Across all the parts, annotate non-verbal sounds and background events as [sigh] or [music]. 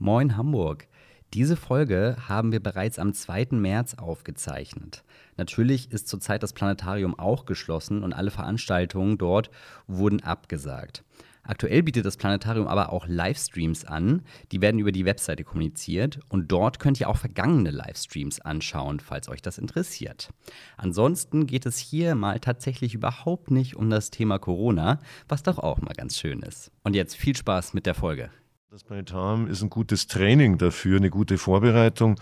Moin Hamburg. Diese Folge haben wir bereits am 2. März aufgezeichnet. Natürlich ist zurzeit das Planetarium auch geschlossen und alle Veranstaltungen dort wurden abgesagt. Aktuell bietet das Planetarium aber auch Livestreams an. Die werden über die Webseite kommuniziert und dort könnt ihr auch vergangene Livestreams anschauen, falls euch das interessiert. Ansonsten geht es hier mal tatsächlich überhaupt nicht um das Thema Corona, was doch auch mal ganz schön ist. Und jetzt viel Spaß mit der Folge. Das Planetarium ist ein gutes Training dafür, eine gute Vorbereitung,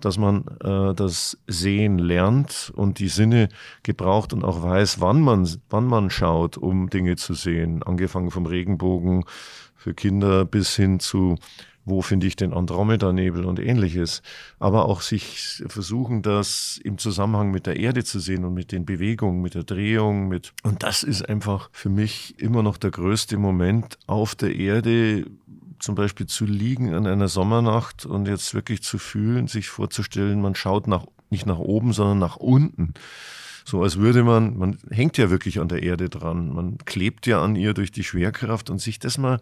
dass man äh, das Sehen lernt und die Sinne gebraucht und auch weiß, wann man, wann man schaut, um Dinge zu sehen. Angefangen vom Regenbogen für Kinder bis hin zu wo finde ich den Andromeda-Nebel und ähnliches. Aber auch sich versuchen, das im Zusammenhang mit der Erde zu sehen und mit den Bewegungen, mit der Drehung, mit, und das ist einfach für mich immer noch der größte Moment auf der Erde, zum Beispiel zu liegen an einer Sommernacht und jetzt wirklich zu fühlen, sich vorzustellen, man schaut nach, nicht nach oben, sondern nach unten. So als würde man, man hängt ja wirklich an der Erde dran, man klebt ja an ihr durch die Schwerkraft und sich das mal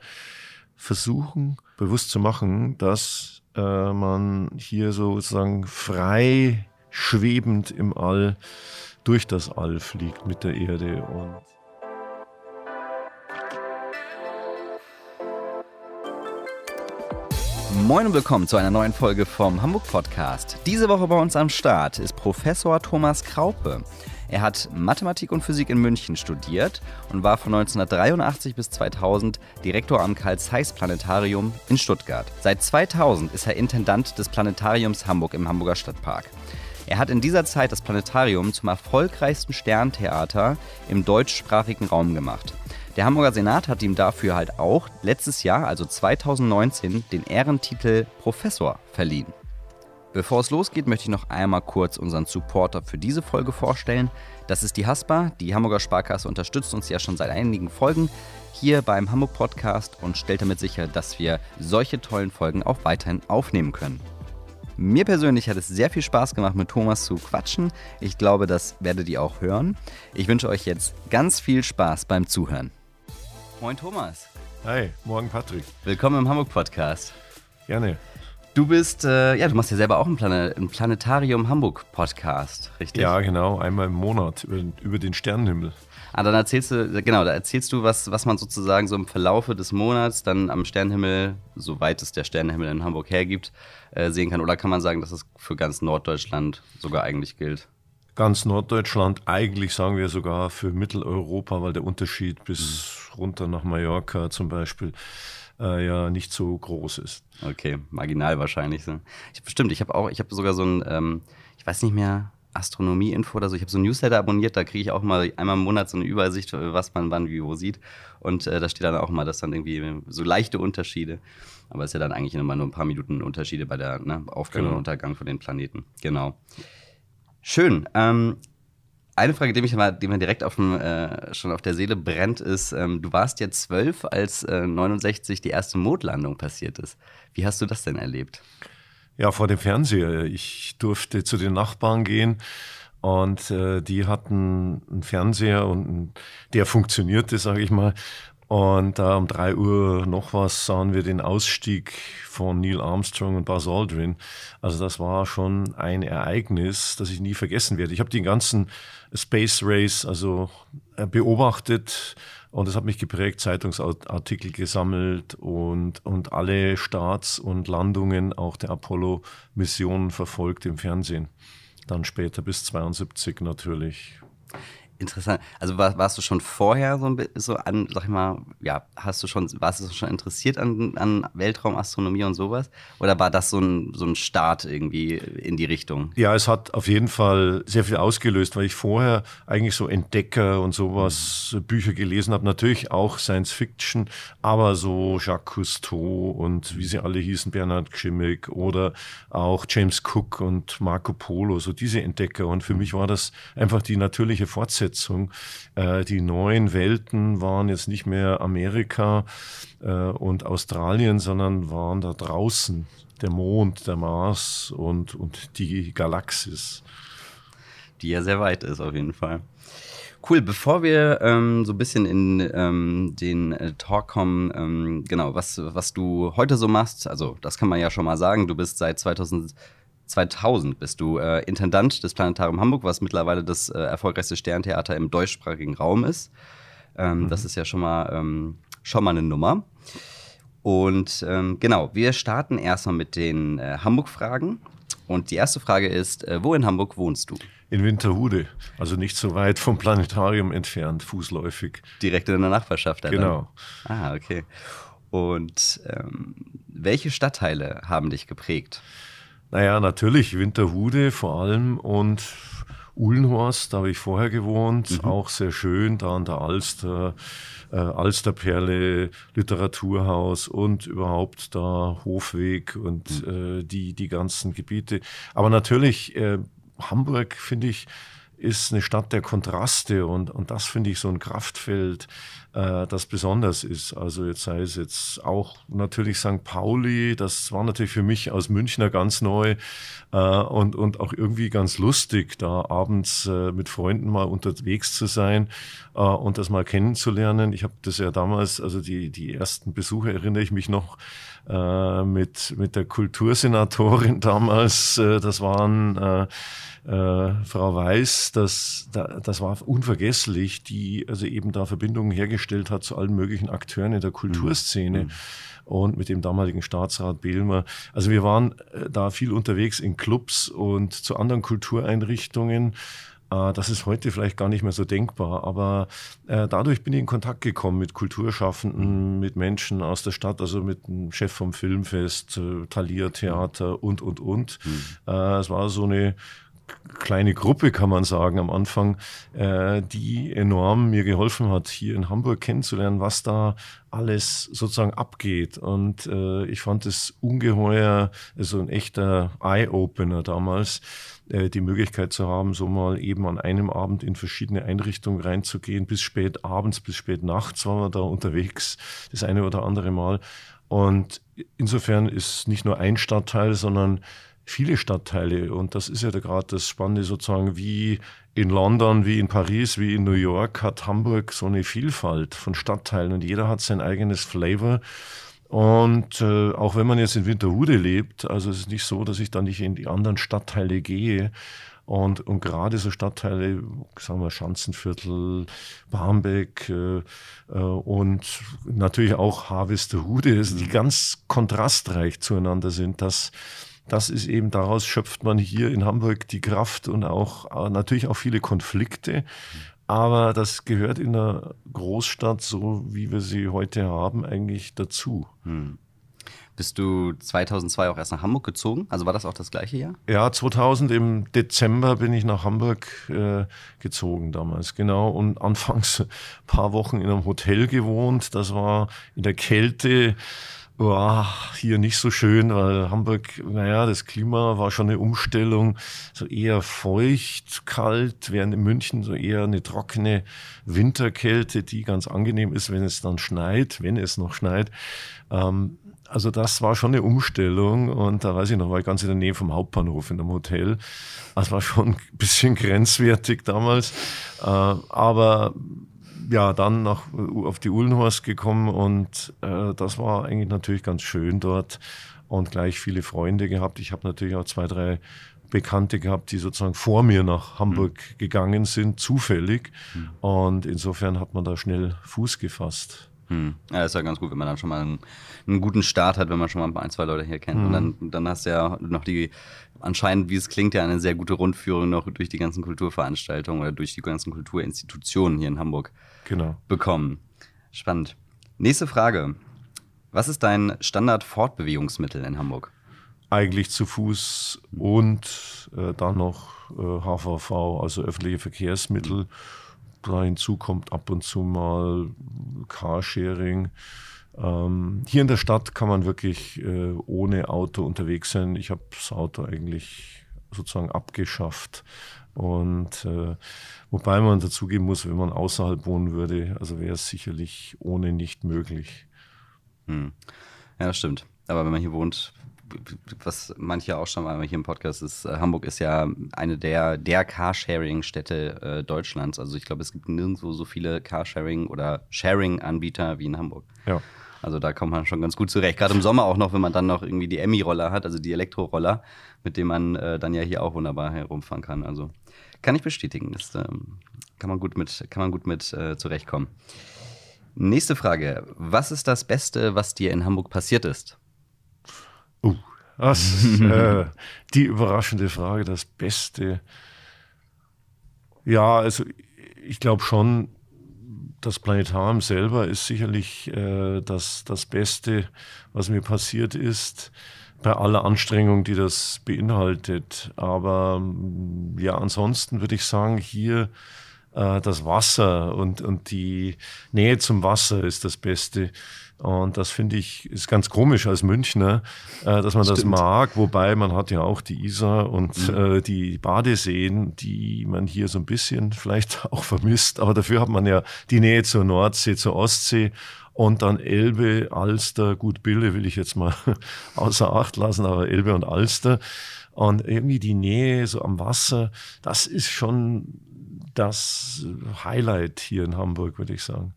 versuchen, bewusst zu machen, dass äh, man hier sozusagen frei schwebend im All durch das All fliegt mit der Erde und Moin und willkommen zu einer neuen Folge vom Hamburg Podcast. Diese Woche bei uns am Start ist Professor Thomas Kraupe. Er hat Mathematik und Physik in München studiert und war von 1983 bis 2000 Direktor am Karl-Zeiss-Planetarium in Stuttgart. Seit 2000 ist er Intendant des Planetariums Hamburg im Hamburger Stadtpark. Er hat in dieser Zeit das Planetarium zum erfolgreichsten Sterntheater im deutschsprachigen Raum gemacht. Der Hamburger Senat hat ihm dafür halt auch letztes Jahr, also 2019, den Ehrentitel Professor verliehen. Bevor es losgeht, möchte ich noch einmal kurz unseren Supporter für diese Folge vorstellen. Das ist die Haspa. Die Hamburger Sparkasse unterstützt uns ja schon seit einigen Folgen hier beim Hamburg Podcast und stellt damit sicher, dass wir solche tollen Folgen auch weiterhin aufnehmen können. Mir persönlich hat es sehr viel Spaß gemacht, mit Thomas zu quatschen. Ich glaube, das werdet ihr auch hören. Ich wünsche euch jetzt ganz viel Spaß beim Zuhören. Moin Thomas. Hi, morgen Patrick. Willkommen im Hamburg Podcast. Gerne. Du bist, äh, ja, du machst ja selber auch einen, Plane einen Planetarium Hamburg Podcast, richtig? Ja, genau, einmal im Monat über, über, den Sternenhimmel. Ah, dann erzählst du, genau, da erzählst du, was, was man sozusagen so im Verlaufe des Monats dann am Sternenhimmel, soweit es der Sternenhimmel in Hamburg hergibt, äh, sehen kann. Oder kann man sagen, dass es für ganz Norddeutschland sogar eigentlich gilt? Ganz Norddeutschland, eigentlich sagen wir sogar für Mitteleuropa, weil der Unterschied bis mhm. runter nach Mallorca zum Beispiel äh, ja nicht so groß ist. Okay, marginal wahrscheinlich. So. Ich, stimmt, ich habe auch, ich habe sogar so ein, ähm, ich weiß nicht mehr, Astronomie-Info oder so. Ich habe so ein Newsletter abonniert, da kriege ich auch mal einmal im Monat so eine Übersicht, was man wann wie wo sieht. Und äh, da steht dann auch mal, dass dann irgendwie so leichte Unterschiede, aber es ist ja dann eigentlich immer nur ein paar Minuten Unterschiede bei der ne, Aufgang genau. und Untergang von den Planeten. Genau. Schön. Ähm, eine Frage, die, mich mal, die mir direkt auf dem, äh, schon auf der Seele brennt, ist, ähm, du warst ja zwölf, als äh, 69 die erste Mondlandung passiert ist. Wie hast du das denn erlebt? Ja, vor dem Fernseher. Ich durfte zu den Nachbarn gehen und äh, die hatten einen Fernseher und der funktionierte, sage ich mal. Und da um drei Uhr noch was sahen wir den Ausstieg von Neil Armstrong und Buzz Aldrin. Also das war schon ein Ereignis, das ich nie vergessen werde. Ich habe den ganzen Space Race also äh, beobachtet und es hat mich geprägt, Zeitungsartikel gesammelt und, und alle Starts und Landungen auch der Apollo-Missionen verfolgt im Fernsehen. Dann später bis 72 natürlich. Interessant. Also war, warst du schon vorher so, so an, sag ich mal, ja, hast du schon, warst du schon interessiert an, an Weltraumastronomie und sowas? Oder war das so ein, so ein Start irgendwie in die Richtung? Ja, es hat auf jeden Fall sehr viel ausgelöst, weil ich vorher eigentlich so Entdecker und sowas mhm. Bücher gelesen habe. Natürlich auch Science Fiction, aber so Jacques Cousteau und wie sie alle hießen, Bernhard Gschimmick oder auch James Cook und Marco Polo, so diese Entdecker. Und für mich war das einfach die natürliche Fortsetzung Fortsetzung. Äh, die neuen Welten waren jetzt nicht mehr Amerika äh, und Australien, sondern waren da draußen der Mond, der Mars und, und die Galaxis. Die ja sehr weit ist auf jeden Fall. Cool, bevor wir ähm, so ein bisschen in ähm, den äh, Talk kommen, ähm, genau, was, was du heute so machst, also das kann man ja schon mal sagen, du bist seit 2000, 2000 bist du äh, Intendant des Planetarium Hamburg, was mittlerweile das äh, erfolgreichste Sterntheater im deutschsprachigen Raum ist. Ähm, mhm. Das ist ja schon mal, ähm, schon mal eine Nummer. Und ähm, genau, wir starten erstmal mit den äh, Hamburg-Fragen. Und die erste Frage ist, äh, wo in Hamburg wohnst du? In Winterhude, also nicht so weit vom Planetarium entfernt, fußläufig. Direkt in der Nachbarschaft. Alter. Genau. Ah, okay. Und ähm, welche Stadtteile haben dich geprägt? Naja, natürlich Winterhude vor allem und Uhlenhorst, da habe ich vorher gewohnt, mhm. auch sehr schön, da an der Alster, äh, Alsterperle, Literaturhaus und überhaupt da Hofweg und mhm. äh, die, die ganzen Gebiete. Aber natürlich, äh, Hamburg, finde ich, ist eine Stadt der Kontraste und, und das finde ich so ein Kraftfeld, äh, das besonders ist. Also jetzt sei es jetzt auch natürlich St. Pauli, das war natürlich für mich als Münchner ganz neu äh, und, und auch irgendwie ganz lustig, da abends äh, mit Freunden mal unterwegs zu sein äh, und das mal kennenzulernen. Ich habe das ja damals, also die, die ersten Besuche erinnere ich mich noch, äh, mit, mit der Kultursenatorin [laughs] damals. Äh, das waren äh, äh, Frau Weiß, das, das war unvergesslich, die also eben da Verbindungen hergestellt hat zu allen möglichen Akteuren in der Kulturszene. Mhm. Und mit dem damaligen Staatsrat Behlmer. Also wir waren äh, da viel unterwegs in Clubs und zu anderen Kultureinrichtungen. Äh, das ist heute vielleicht gar nicht mehr so denkbar, aber äh, dadurch bin ich in Kontakt gekommen mit Kulturschaffenden, mit Menschen aus der Stadt, also mit dem Chef vom Filmfest, äh, Thalia Theater und, und, und. Mhm. Es war so eine kleine Gruppe, kann man sagen, am Anfang, äh, die enorm mir geholfen hat, hier in Hamburg kennenzulernen, was da alles sozusagen abgeht. Und äh, ich fand es ungeheuer, so also ein echter Eye-Opener damals, äh, die Möglichkeit zu haben, so mal eben an einem Abend in verschiedene Einrichtungen reinzugehen, bis spät abends, bis spät nachts waren wir da unterwegs, das eine oder andere Mal. Und insofern ist nicht nur ein Stadtteil, sondern viele Stadtteile. Und das ist ja gerade das Spannende sozusagen, wie in London, wie in Paris, wie in New York hat Hamburg so eine Vielfalt von Stadtteilen und jeder hat sein eigenes Flavor. Und äh, auch wenn man jetzt in Winterhude lebt, also es ist nicht so, dass ich da nicht in die anderen Stadtteile gehe. Und, und gerade so Stadtteile, sagen wir Schanzenviertel, Barmbek äh, äh, und natürlich auch Harvesterhude, die mhm. ganz kontrastreich zueinander sind, das das ist eben, daraus schöpft man hier in Hamburg die Kraft und auch äh, natürlich auch viele Konflikte. Aber das gehört in einer Großstadt, so wie wir sie heute haben, eigentlich dazu. Hm. Bist du 2002 auch erst nach Hamburg gezogen? Also war das auch das gleiche Jahr? Ja, 2000 im Dezember bin ich nach Hamburg äh, gezogen damals, genau. Und anfangs ein paar Wochen in einem Hotel gewohnt. Das war in der Kälte oh, hier nicht so schön, weil Hamburg, naja, das Klima war schon eine Umstellung, so eher feucht, kalt, während in München so eher eine trockene Winterkälte, die ganz angenehm ist, wenn es dann schneit, wenn es noch schneit. Ähm, also das war schon eine Umstellung und da weiß ich noch, war ich ganz in der Nähe vom Hauptbahnhof in einem Hotel. Das war schon ein bisschen [laughs] grenzwertig damals, äh, aber ja, dann nach, auf die Uhlenhorst gekommen und äh, das war eigentlich natürlich ganz schön dort und gleich viele Freunde gehabt. Ich habe natürlich auch zwei, drei Bekannte gehabt, die sozusagen vor mir nach Hamburg mhm. gegangen sind, zufällig. Mhm. Und insofern hat man da schnell Fuß gefasst. Hm. Ja, ist ja ganz gut, wenn man dann schon mal einen, einen, guten Start hat, wenn man schon mal ein, zwei Leute hier kennt. Mhm. Und dann, dann hast du ja noch die, anscheinend, wie es klingt, ja eine sehr gute Rundführung noch durch die ganzen Kulturveranstaltungen oder durch die ganzen Kulturinstitutionen hier in Hamburg genau. bekommen. Spannend. Nächste Frage. Was ist dein Standard-Fortbewegungsmittel in Hamburg? Eigentlich zu Fuß und äh, dann noch äh, HVV, also öffentliche Verkehrsmittel. Da hinzu kommt ab und zu mal Carsharing. Ähm, hier in der Stadt kann man wirklich äh, ohne Auto unterwegs sein. Ich habe das Auto eigentlich sozusagen abgeschafft. Und äh, wobei man dazugeben muss, wenn man außerhalb wohnen würde, also wäre es sicherlich ohne nicht möglich. Hm. Ja, das stimmt. Aber wenn man hier wohnt, was manche auch schon mal hier im Podcast ist, äh, Hamburg ist ja eine der, der Carsharing-Städte äh, Deutschlands. Also ich glaube, es gibt nirgendwo so viele Carsharing- oder Sharing-Anbieter wie in Hamburg. Ja. Also da kommt man schon ganz gut zurecht. Gerade im Sommer auch noch, wenn man dann noch irgendwie die Emmy-Roller hat, also die Elektroroller, mit denen man äh, dann ja hier auch wunderbar herumfahren kann. Also kann ich bestätigen. Das ähm, kann man gut mit, kann man gut mit äh, zurechtkommen. Nächste Frage. Was ist das Beste, was dir in Hamburg passiert ist? Uh, das ist äh, die überraschende Frage, das Beste. Ja, also ich glaube schon, das Planetarium selber ist sicherlich äh, das, das Beste, was mir passiert ist, bei aller Anstrengung, die das beinhaltet. Aber ja, ansonsten würde ich sagen, hier äh, das Wasser und, und die Nähe zum Wasser ist das Beste. Und das finde ich ist ganz komisch als Münchner, äh, dass man Stimmt. das mag. Wobei man hat ja auch die Isar und mhm. äh, die Badeseen, die man hier so ein bisschen vielleicht [laughs] auch vermisst. Aber dafür hat man ja die Nähe zur Nordsee, zur Ostsee und dann Elbe, Alster, gut, Bille will ich jetzt mal [laughs] außer Acht lassen, aber Elbe und Alster. Und irgendwie die Nähe so am Wasser, das ist schon das Highlight hier in Hamburg, würde ich sagen.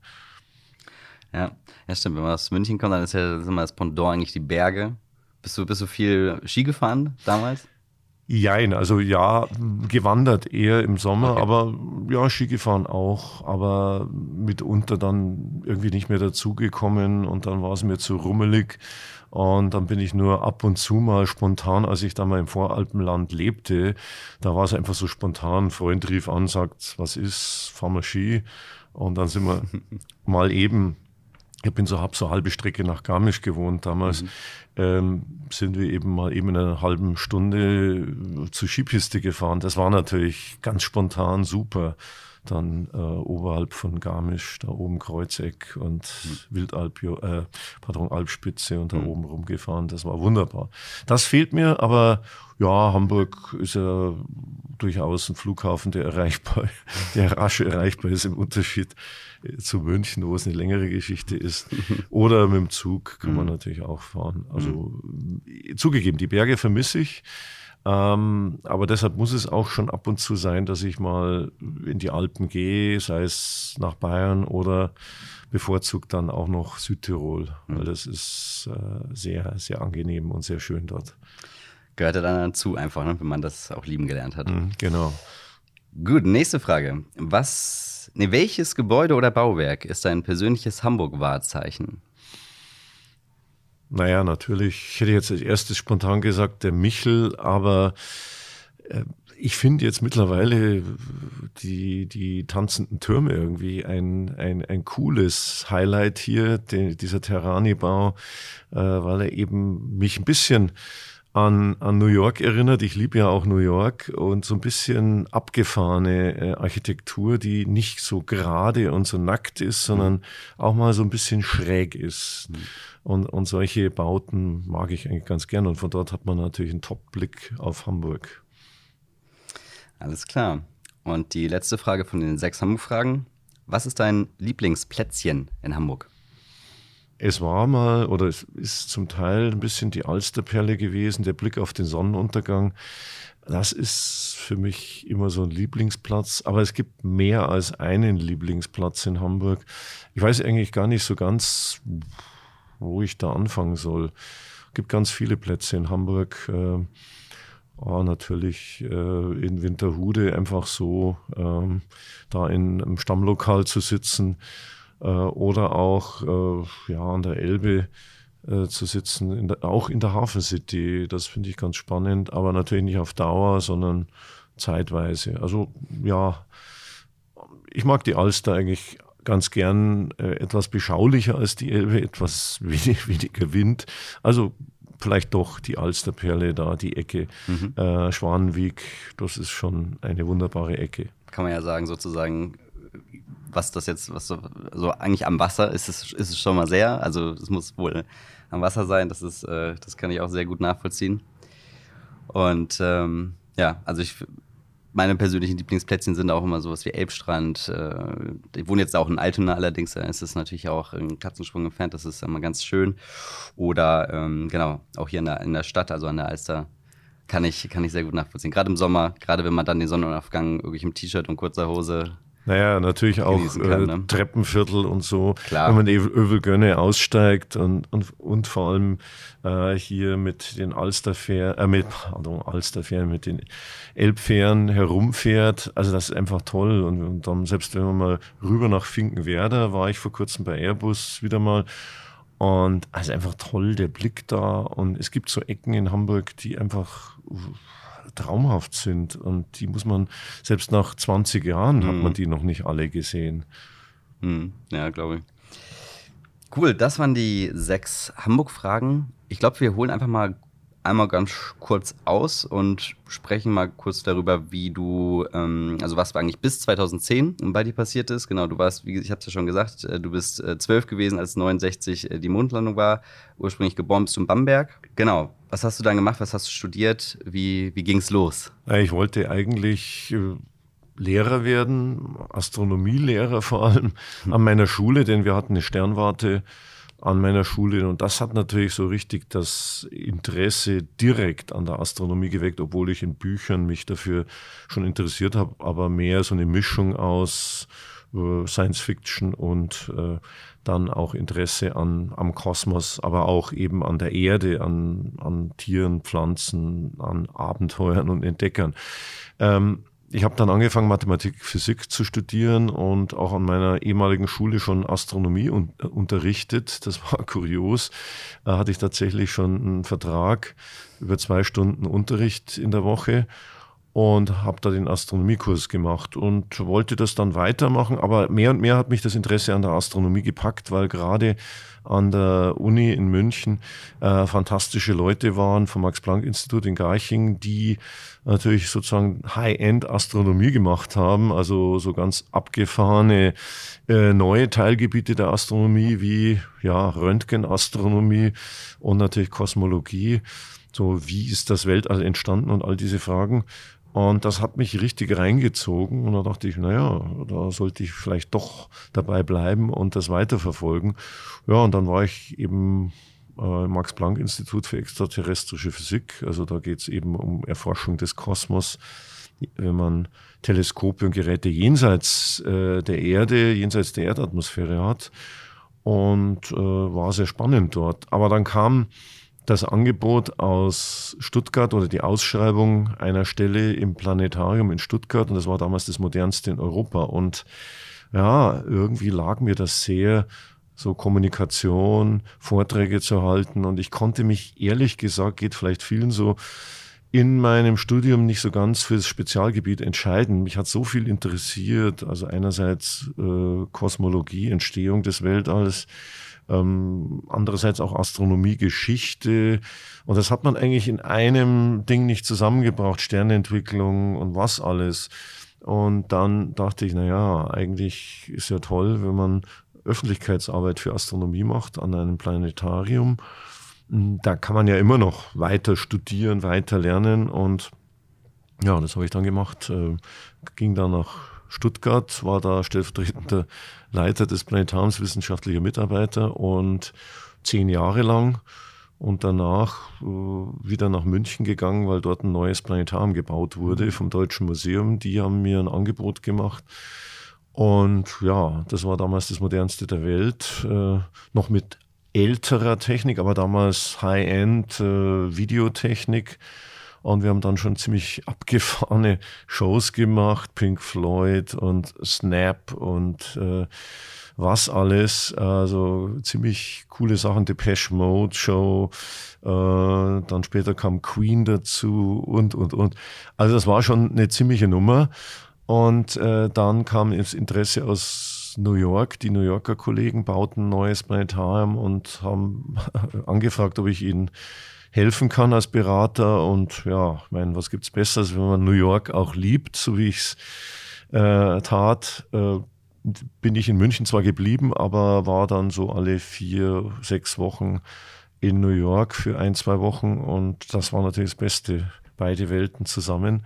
Ja, ja, stimmt. Wenn man aus München kommt, dann ist ja immer das Pendant eigentlich die Berge. Bist du, bist du viel Ski gefahren damals? Jein, also ja, gewandert eher im Sommer, okay. aber ja, Ski gefahren auch, aber mitunter dann irgendwie nicht mehr dazugekommen und dann war es mir zu rummelig und dann bin ich nur ab und zu mal spontan, als ich da mal im Voralpenland lebte, da war es einfach so spontan, ein Freund rief an, sagt, was ist, fahren wir Ski und dann sind wir [laughs] mal eben ich bin so, hab so halbe Strecke nach Garmisch gewohnt damals. Mhm. Ähm, sind wir eben mal eben in einer halben Stunde zur Skipiste gefahren. Das war natürlich ganz spontan super. Dann äh, oberhalb von Garmisch, da oben Kreuzeck und mhm. Wildalp, äh, pardon, Alpspitze und da mhm. oben rumgefahren. Das war wunderbar. Das fehlt mir, aber ja, Hamburg ist ja durchaus ein Flughafen, der erreichbar, [laughs] der rasch erreichbar ist im Unterschied zu München, wo es eine längere Geschichte ist. [laughs] Oder mit dem Zug kann man mhm. natürlich auch fahren. Also zugegeben, die Berge vermisse ich. Ähm, aber deshalb muss es auch schon ab und zu sein, dass ich mal in die Alpen gehe, sei es nach Bayern oder bevorzugt dann auch noch Südtirol, weil mhm. das ist äh, sehr, sehr angenehm und sehr schön dort. Gehört ja dann dazu einfach, ne, wenn man das auch lieben gelernt hat. Mhm, genau. Gut, nächste Frage. Was Nee, welches Gebäude oder Bauwerk ist dein persönliches Hamburg-Wahrzeichen? Naja, natürlich, ich hätte jetzt als erstes spontan gesagt, der Michel, aber äh, ich finde jetzt mittlerweile die, die tanzenden Türme irgendwie ein, ein, ein cooles Highlight hier, die, dieser Terrani-Bau, äh, weil er eben mich ein bisschen an, an New York erinnert. Ich liebe ja auch New York und so ein bisschen abgefahrene äh, Architektur, die nicht so gerade und so nackt ist, sondern auch mal so ein bisschen schräg ist. Mhm. Und, und solche Bauten mag ich eigentlich ganz gern. Und von dort hat man natürlich einen Top-Blick auf Hamburg. Alles klar. Und die letzte Frage von den sechs Hamburg-Fragen. Was ist dein Lieblingsplätzchen in Hamburg? Es war mal oder es ist zum Teil ein bisschen die Alsterperle gewesen, der Blick auf den Sonnenuntergang. Das ist für mich immer so ein Lieblingsplatz, aber es gibt mehr als einen Lieblingsplatz in Hamburg. Ich weiß eigentlich gar nicht so ganz, wo ich da anfangen soll. Es gibt ganz viele Plätze in Hamburg. Äh, Oh, natürlich äh, in Winterhude einfach so ähm, da in einem Stammlokal zu sitzen oder auch äh, ja, an der Elbe äh, zu sitzen, in der, auch in der Hafen City. Das finde ich ganz spannend, aber natürlich nicht auf Dauer, sondern zeitweise. Also ja, ich mag die Alster eigentlich ganz gern äh, etwas beschaulicher als die Elbe, etwas [laughs] wenig, weniger Wind. Also vielleicht doch die Alsterperle da, die Ecke mhm. äh, Schwanenweg, das ist schon eine wunderbare Ecke. Kann man ja sagen, sozusagen was das jetzt, was so, also eigentlich am Wasser ist es, ist es schon mal sehr. Also es muss wohl am Wasser sein, das ist, äh, das kann ich auch sehr gut nachvollziehen. Und ähm, ja, also ich meine persönlichen Lieblingsplätzchen sind auch immer sowas wie Elbstrand. Äh, ich wohne jetzt auch in Altona, allerdings da ist es natürlich auch ein Katzensprung entfernt, das ist immer ganz schön. Oder ähm, genau, auch hier in der, in der Stadt, also an der Alster, kann ich, kann ich sehr gut nachvollziehen. Gerade im Sommer, gerade wenn man dann den Sonnenaufgang wirklich im T-Shirt und kurzer Hose naja, natürlich auch kann, ne? äh, Treppenviertel und so. Klar. Wenn man Övelgönne aussteigt und, und, und vor allem äh, hier mit den Alsterfähren, äh, mit, pardon, Alsterfähren, mit den Elbfähren herumfährt. Also das ist einfach toll. Und, und dann, selbst wenn man mal rüber nach Finkenwerder, war ich vor kurzem bei Airbus wieder mal. Und also einfach toll, der Blick da. Und es gibt so Ecken in Hamburg, die einfach traumhaft sind. Und die muss man, selbst nach 20 Jahren mhm. hat man die noch nicht alle gesehen. Mhm. Ja, glaube ich. Cool, das waren die sechs Hamburg-Fragen. Ich glaube, wir holen einfach mal einmal ganz kurz aus und sprechen mal kurz darüber, wie du, ähm, also was eigentlich bis 2010 bei dir passiert ist. Genau, du warst, wie ich habe es ja schon gesagt, äh, du bist äh, zwölf gewesen, als 69 äh, die Mondlandung war. Ursprünglich geboren bist du in Bamberg. Genau. Was hast du dann gemacht? Was hast du studiert? Wie, wie ging es los? Ich wollte eigentlich Lehrer werden, Astronomielehrer vor allem an meiner Schule, denn wir hatten eine Sternwarte an meiner Schule. Und das hat natürlich so richtig das Interesse direkt an der Astronomie geweckt, obwohl ich in Büchern mich dafür schon interessiert habe, aber mehr so eine Mischung aus äh, Science Fiction und äh, dann auch Interesse an, am Kosmos, aber auch eben an der Erde, an, an Tieren, Pflanzen, an Abenteuern und Entdeckern. Ähm, ich habe dann angefangen, Mathematik, Physik zu studieren und auch an meiner ehemaligen Schule schon Astronomie un äh, unterrichtet. Das [laughs] war kurios. Da hatte ich tatsächlich schon einen Vertrag über zwei Stunden Unterricht in der Woche und habe da den Astronomiekurs gemacht und wollte das dann weitermachen. Aber mehr und mehr hat mich das Interesse an der Astronomie gepackt, weil gerade an der Uni in München äh, fantastische Leute waren vom Max-Planck-Institut in Garching, die natürlich sozusagen High-End-Astronomie gemacht haben, also so ganz abgefahrene äh, neue Teilgebiete der Astronomie wie ja, Röntgenastronomie und natürlich Kosmologie. So, wie ist das Weltall entstanden und all diese Fragen. Und das hat mich richtig reingezogen. Und da dachte ich, naja, da sollte ich vielleicht doch dabei bleiben und das weiterverfolgen. Ja, und dann war ich eben äh, im Max-Planck-Institut für extraterrestrische Physik. Also da geht es eben um Erforschung des Kosmos, wenn man Teleskope und Geräte jenseits äh, der Erde, jenseits der Erdatmosphäre hat. Und äh, war sehr spannend dort. Aber dann kam das Angebot aus Stuttgart oder die Ausschreibung einer Stelle im Planetarium in Stuttgart und das war damals das modernste in Europa und ja, irgendwie lag mir das sehr, so Kommunikation, Vorträge zu halten und ich konnte mich ehrlich gesagt, geht vielleicht vielen so, in meinem Studium nicht so ganz fürs Spezialgebiet entscheiden. Mich hat so viel interessiert, also einerseits äh, Kosmologie, Entstehung des Weltalls, ähm, andererseits auch Astronomie, Geschichte. Und das hat man eigentlich in einem Ding nicht zusammengebracht, Sternentwicklung und was alles. Und dann dachte ich, na ja, eigentlich ist ja toll, wenn man Öffentlichkeitsarbeit für Astronomie macht an einem Planetarium. Da kann man ja immer noch weiter studieren, weiter lernen und ja, das habe ich dann gemacht. Äh, ging dann nach Stuttgart, war da stellvertretender Leiter des Planetariums, wissenschaftlicher Mitarbeiter und zehn Jahre lang und danach äh, wieder nach München gegangen, weil dort ein neues Planetarium gebaut wurde mhm. vom Deutschen Museum. Die haben mir ein Angebot gemacht. Und ja, das war damals das modernste der Welt, äh, noch mit älterer Technik, aber damals High-End äh, Videotechnik. Und wir haben dann schon ziemlich abgefahrene Shows gemacht, Pink Floyd und Snap und äh, was alles. Also ziemlich coole Sachen, Depeche Mode Show. Äh, dann später kam Queen dazu und, und, und. Also das war schon eine ziemliche Nummer. Und äh, dann kam das Interesse aus New York. Die New Yorker Kollegen bauten ein neues Planetarium und haben [laughs] angefragt, ob ich ihnen helfen kann als Berater. Und ja, ich meine, was gibt es Besseres, wenn man New York auch liebt, so wie ich es äh, tat. Äh, bin ich in München zwar geblieben, aber war dann so alle vier, sechs Wochen in New York für ein, zwei Wochen und das war natürlich das Beste, beide Welten zusammen.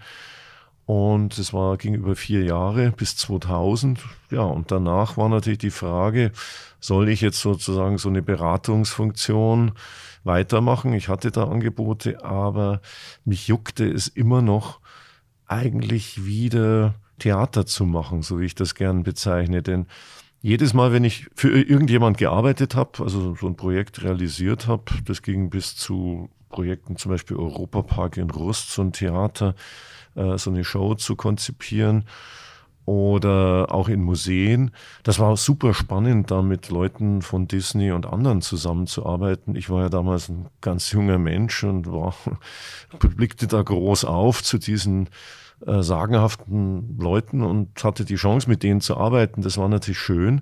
Und es war, ging über vier Jahre bis 2000. Ja, und danach war natürlich die Frage, soll ich jetzt sozusagen so eine Beratungsfunktion weitermachen? Ich hatte da Angebote, aber mich juckte es immer noch, eigentlich wieder Theater zu machen, so wie ich das gern bezeichne. Denn jedes Mal, wenn ich für irgendjemand gearbeitet habe, also so ein Projekt realisiert habe, das ging bis zu Projekten, zum Beispiel Europapark in Rust, so ein Theater, äh, so eine Show zu konzipieren oder auch in Museen. Das war super spannend, da mit Leuten von Disney und anderen zusammenzuarbeiten. Ich war ja damals ein ganz junger Mensch und war, [laughs] blickte da groß auf zu diesen äh, sagenhaften Leuten und hatte die Chance, mit denen zu arbeiten. Das war natürlich schön.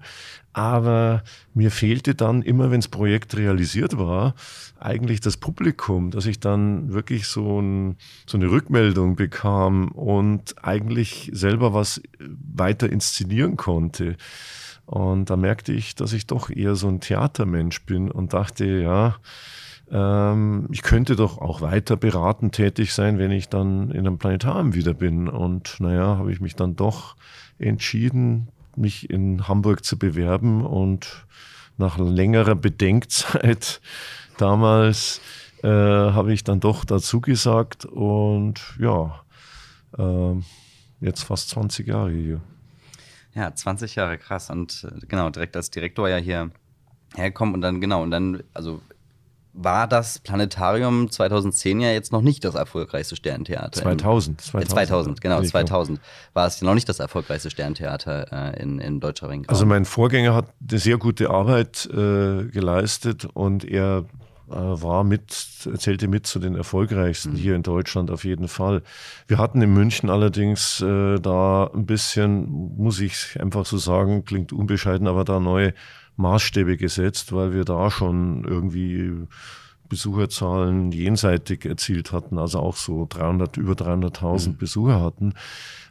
Aber mir fehlte dann immer, wenn das Projekt realisiert war, eigentlich das Publikum, dass ich dann wirklich so, ein, so eine Rückmeldung bekam und eigentlich selber was weiter inszenieren konnte. Und da merkte ich, dass ich doch eher so ein Theatermensch bin und dachte, ja, ähm, ich könnte doch auch weiter beratend tätig sein, wenn ich dann in einem Planetarium wieder bin. Und naja, habe ich mich dann doch entschieden, mich in Hamburg zu bewerben und nach längerer Bedenkzeit [laughs] damals äh, habe ich dann doch dazu gesagt und ja, äh, jetzt fast 20 Jahre hier. Ja, 20 Jahre, krass. Und äh, genau, direkt als Direktor ja hier herkommen und dann, genau, und dann, also war das Planetarium 2010 ja jetzt noch nicht das erfolgreichste Sterntheater. 2000. 2000, 2000 genau, 2000 war es noch nicht das erfolgreichste Sterntheater äh, in, in deutscher Ring. Also mein Vorgänger hat eine sehr gute Arbeit äh, geleistet und er äh, war mit, zählte mit zu den erfolgreichsten mhm. hier in Deutschland auf jeden Fall. Wir hatten in München allerdings äh, da ein bisschen, muss ich einfach so sagen, klingt unbescheiden, aber da neue Maßstäbe gesetzt, weil wir da schon irgendwie Besucherzahlen jenseitig erzielt hatten, also auch so 300, über 300.000 mhm. Besucher hatten,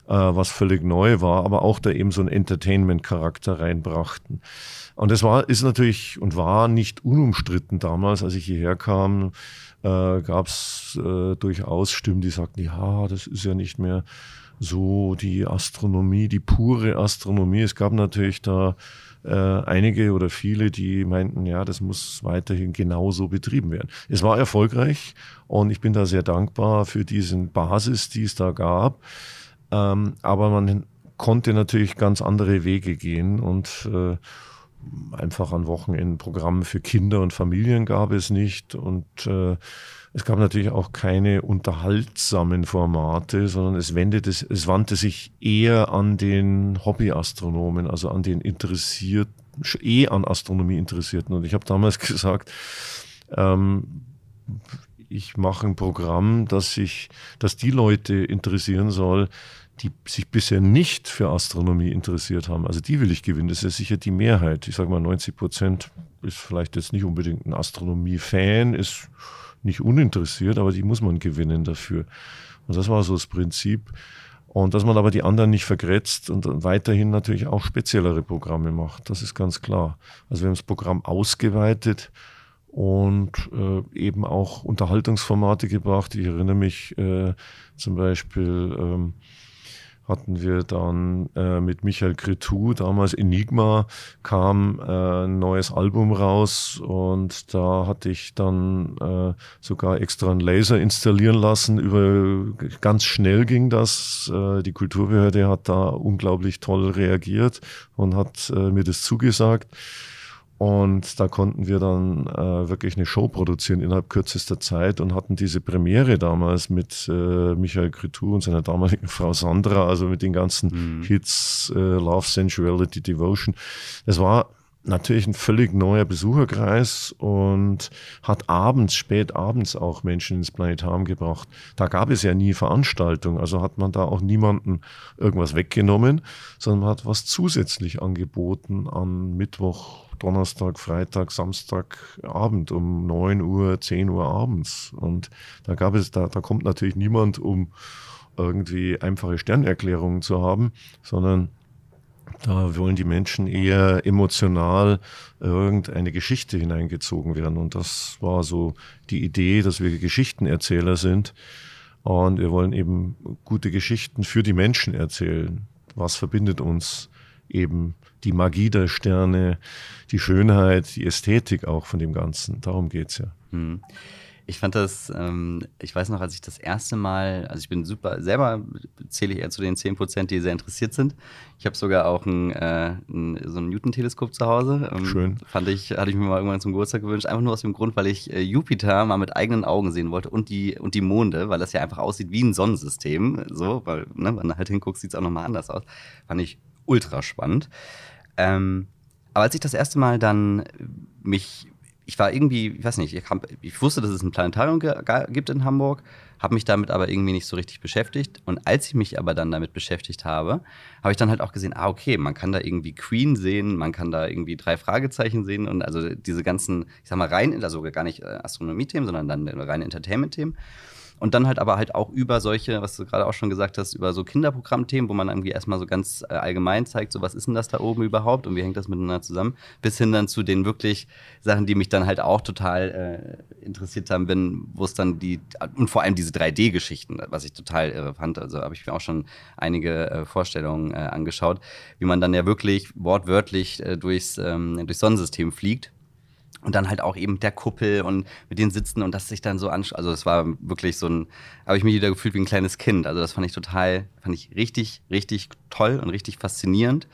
äh, was völlig neu war, aber auch da eben so einen Entertainment-Charakter reinbrachten. Und das war, ist natürlich und war nicht unumstritten damals, als ich hierher kam, äh, gab es äh, durchaus Stimmen, die sagten, ja, das ist ja nicht mehr so die Astronomie, die pure Astronomie. Es gab natürlich da äh, einige oder viele, die meinten, ja, das muss weiterhin genauso betrieben werden. Es war erfolgreich und ich bin da sehr dankbar für diesen Basis, die es da gab. Ähm, aber man konnte natürlich ganz andere Wege gehen und äh, einfach an Wochenenden Programme für Kinder und Familien gab es nicht und äh, es gab natürlich auch keine unterhaltsamen Formate, sondern es, wendete, es wandte sich eher an den Hobbyastronomen, also an den interessierten, eh an Astronomie Interessierten. Und ich habe damals [laughs] gesagt, ähm, ich mache ein Programm, das sich, das die Leute interessieren soll, die sich bisher nicht für Astronomie interessiert haben. Also die will ich gewinnen. Das ist sicher die Mehrheit. Ich sage mal, 90 Prozent ist vielleicht jetzt nicht unbedingt ein Astronomie-Fan, ist nicht uninteressiert, aber die muss man gewinnen dafür. Und das war so das Prinzip. Und dass man aber die anderen nicht vergrätzt und weiterhin natürlich auch speziellere Programme macht, das ist ganz klar. Also wir haben das Programm ausgeweitet und äh, eben auch Unterhaltungsformate gebracht. Ich erinnere mich äh, zum Beispiel ähm, hatten wir dann äh, mit Michael Cretou, damals Enigma, kam äh, ein neues Album raus und da hatte ich dann äh, sogar extra einen Laser installieren lassen. Über ganz schnell ging das. Äh, die Kulturbehörde hat da unglaublich toll reagiert und hat äh, mir das zugesagt. Und da konnten wir dann äh, wirklich eine Show produzieren innerhalb kürzester Zeit und hatten diese Premiere damals mit äh, Michael Cretou und seiner damaligen [laughs] Frau Sandra, also mit den ganzen mhm. Hits äh, Love, Sensuality, Devotion. Es war natürlich ein völlig neuer Besucherkreis und hat abends, spät abends auch Menschen ins Planetarium gebracht. Da gab es ja nie Veranstaltungen, also hat man da auch niemanden irgendwas weggenommen, sondern man hat was zusätzlich angeboten an Mittwoch, Donnerstag, Freitag, Samstagabend um 9 Uhr, 10 Uhr abends. Und da gab es, da, da kommt natürlich niemand, um irgendwie einfache Sternerklärungen zu haben, sondern da wollen die Menschen eher emotional irgendeine Geschichte hineingezogen werden. Und das war so die Idee, dass wir Geschichtenerzähler sind Und wir wollen eben gute Geschichten für die Menschen erzählen. Was verbindet uns eben die Magie der Sterne, die Schönheit, die Ästhetik auch von dem Ganzen. Darum geht es ja. Mhm. Ich fand das, ähm, ich weiß noch, als ich das erste Mal, also ich bin super, selber zähle ich eher zu den 10 Prozent, die sehr interessiert sind. Ich habe sogar auch ein, äh, ein, so ein Newton-Teleskop zu Hause. Ähm, Schön. Fand ich, hatte ich mir mal irgendwann zum Geburtstag gewünscht. Einfach nur aus dem Grund, weil ich äh, Jupiter mal mit eigenen Augen sehen wollte und die, und die Monde, weil das ja einfach aussieht wie ein Sonnensystem. So, weil, ne, wenn du halt hinguckst, sieht es auch nochmal anders aus. Fand ich ultra spannend. Ähm, aber als ich das erste Mal dann mich ich war irgendwie, ich weiß nicht, ich, hab, ich wusste, dass es ein Planetarium gibt in Hamburg, habe mich damit aber irgendwie nicht so richtig beschäftigt. Und als ich mich aber dann damit beschäftigt habe, habe ich dann halt auch gesehen, ah, okay, man kann da irgendwie Queen sehen, man kann da irgendwie drei Fragezeichen sehen und also diese ganzen, ich sag mal, rein, also gar nicht äh, Astronomie-Themen, sondern dann reine Entertainment-Themen. Und dann halt aber halt auch über solche, was du gerade auch schon gesagt hast, über so Kinderprogrammthemen, wo man irgendwie erstmal so ganz äh, allgemein zeigt, so was ist denn das da oben überhaupt und wie hängt das miteinander zusammen, bis hin dann zu den wirklich Sachen, die mich dann halt auch total äh, interessiert haben, wenn, wo es dann die, und vor allem diese 3D-Geschichten, was ich total irre fand, also habe ich mir auch schon einige äh, Vorstellungen äh, angeschaut, wie man dann ja wirklich wortwörtlich äh, durchs, ähm, durchs Sonnensystem fliegt und dann halt auch eben der Kuppel und mit den Sitzen und das sich dann so anschaut. Also es war wirklich so ein, habe ich mich wieder gefühlt wie ein kleines Kind. Also das fand ich total, fand ich richtig, richtig toll und richtig faszinierend,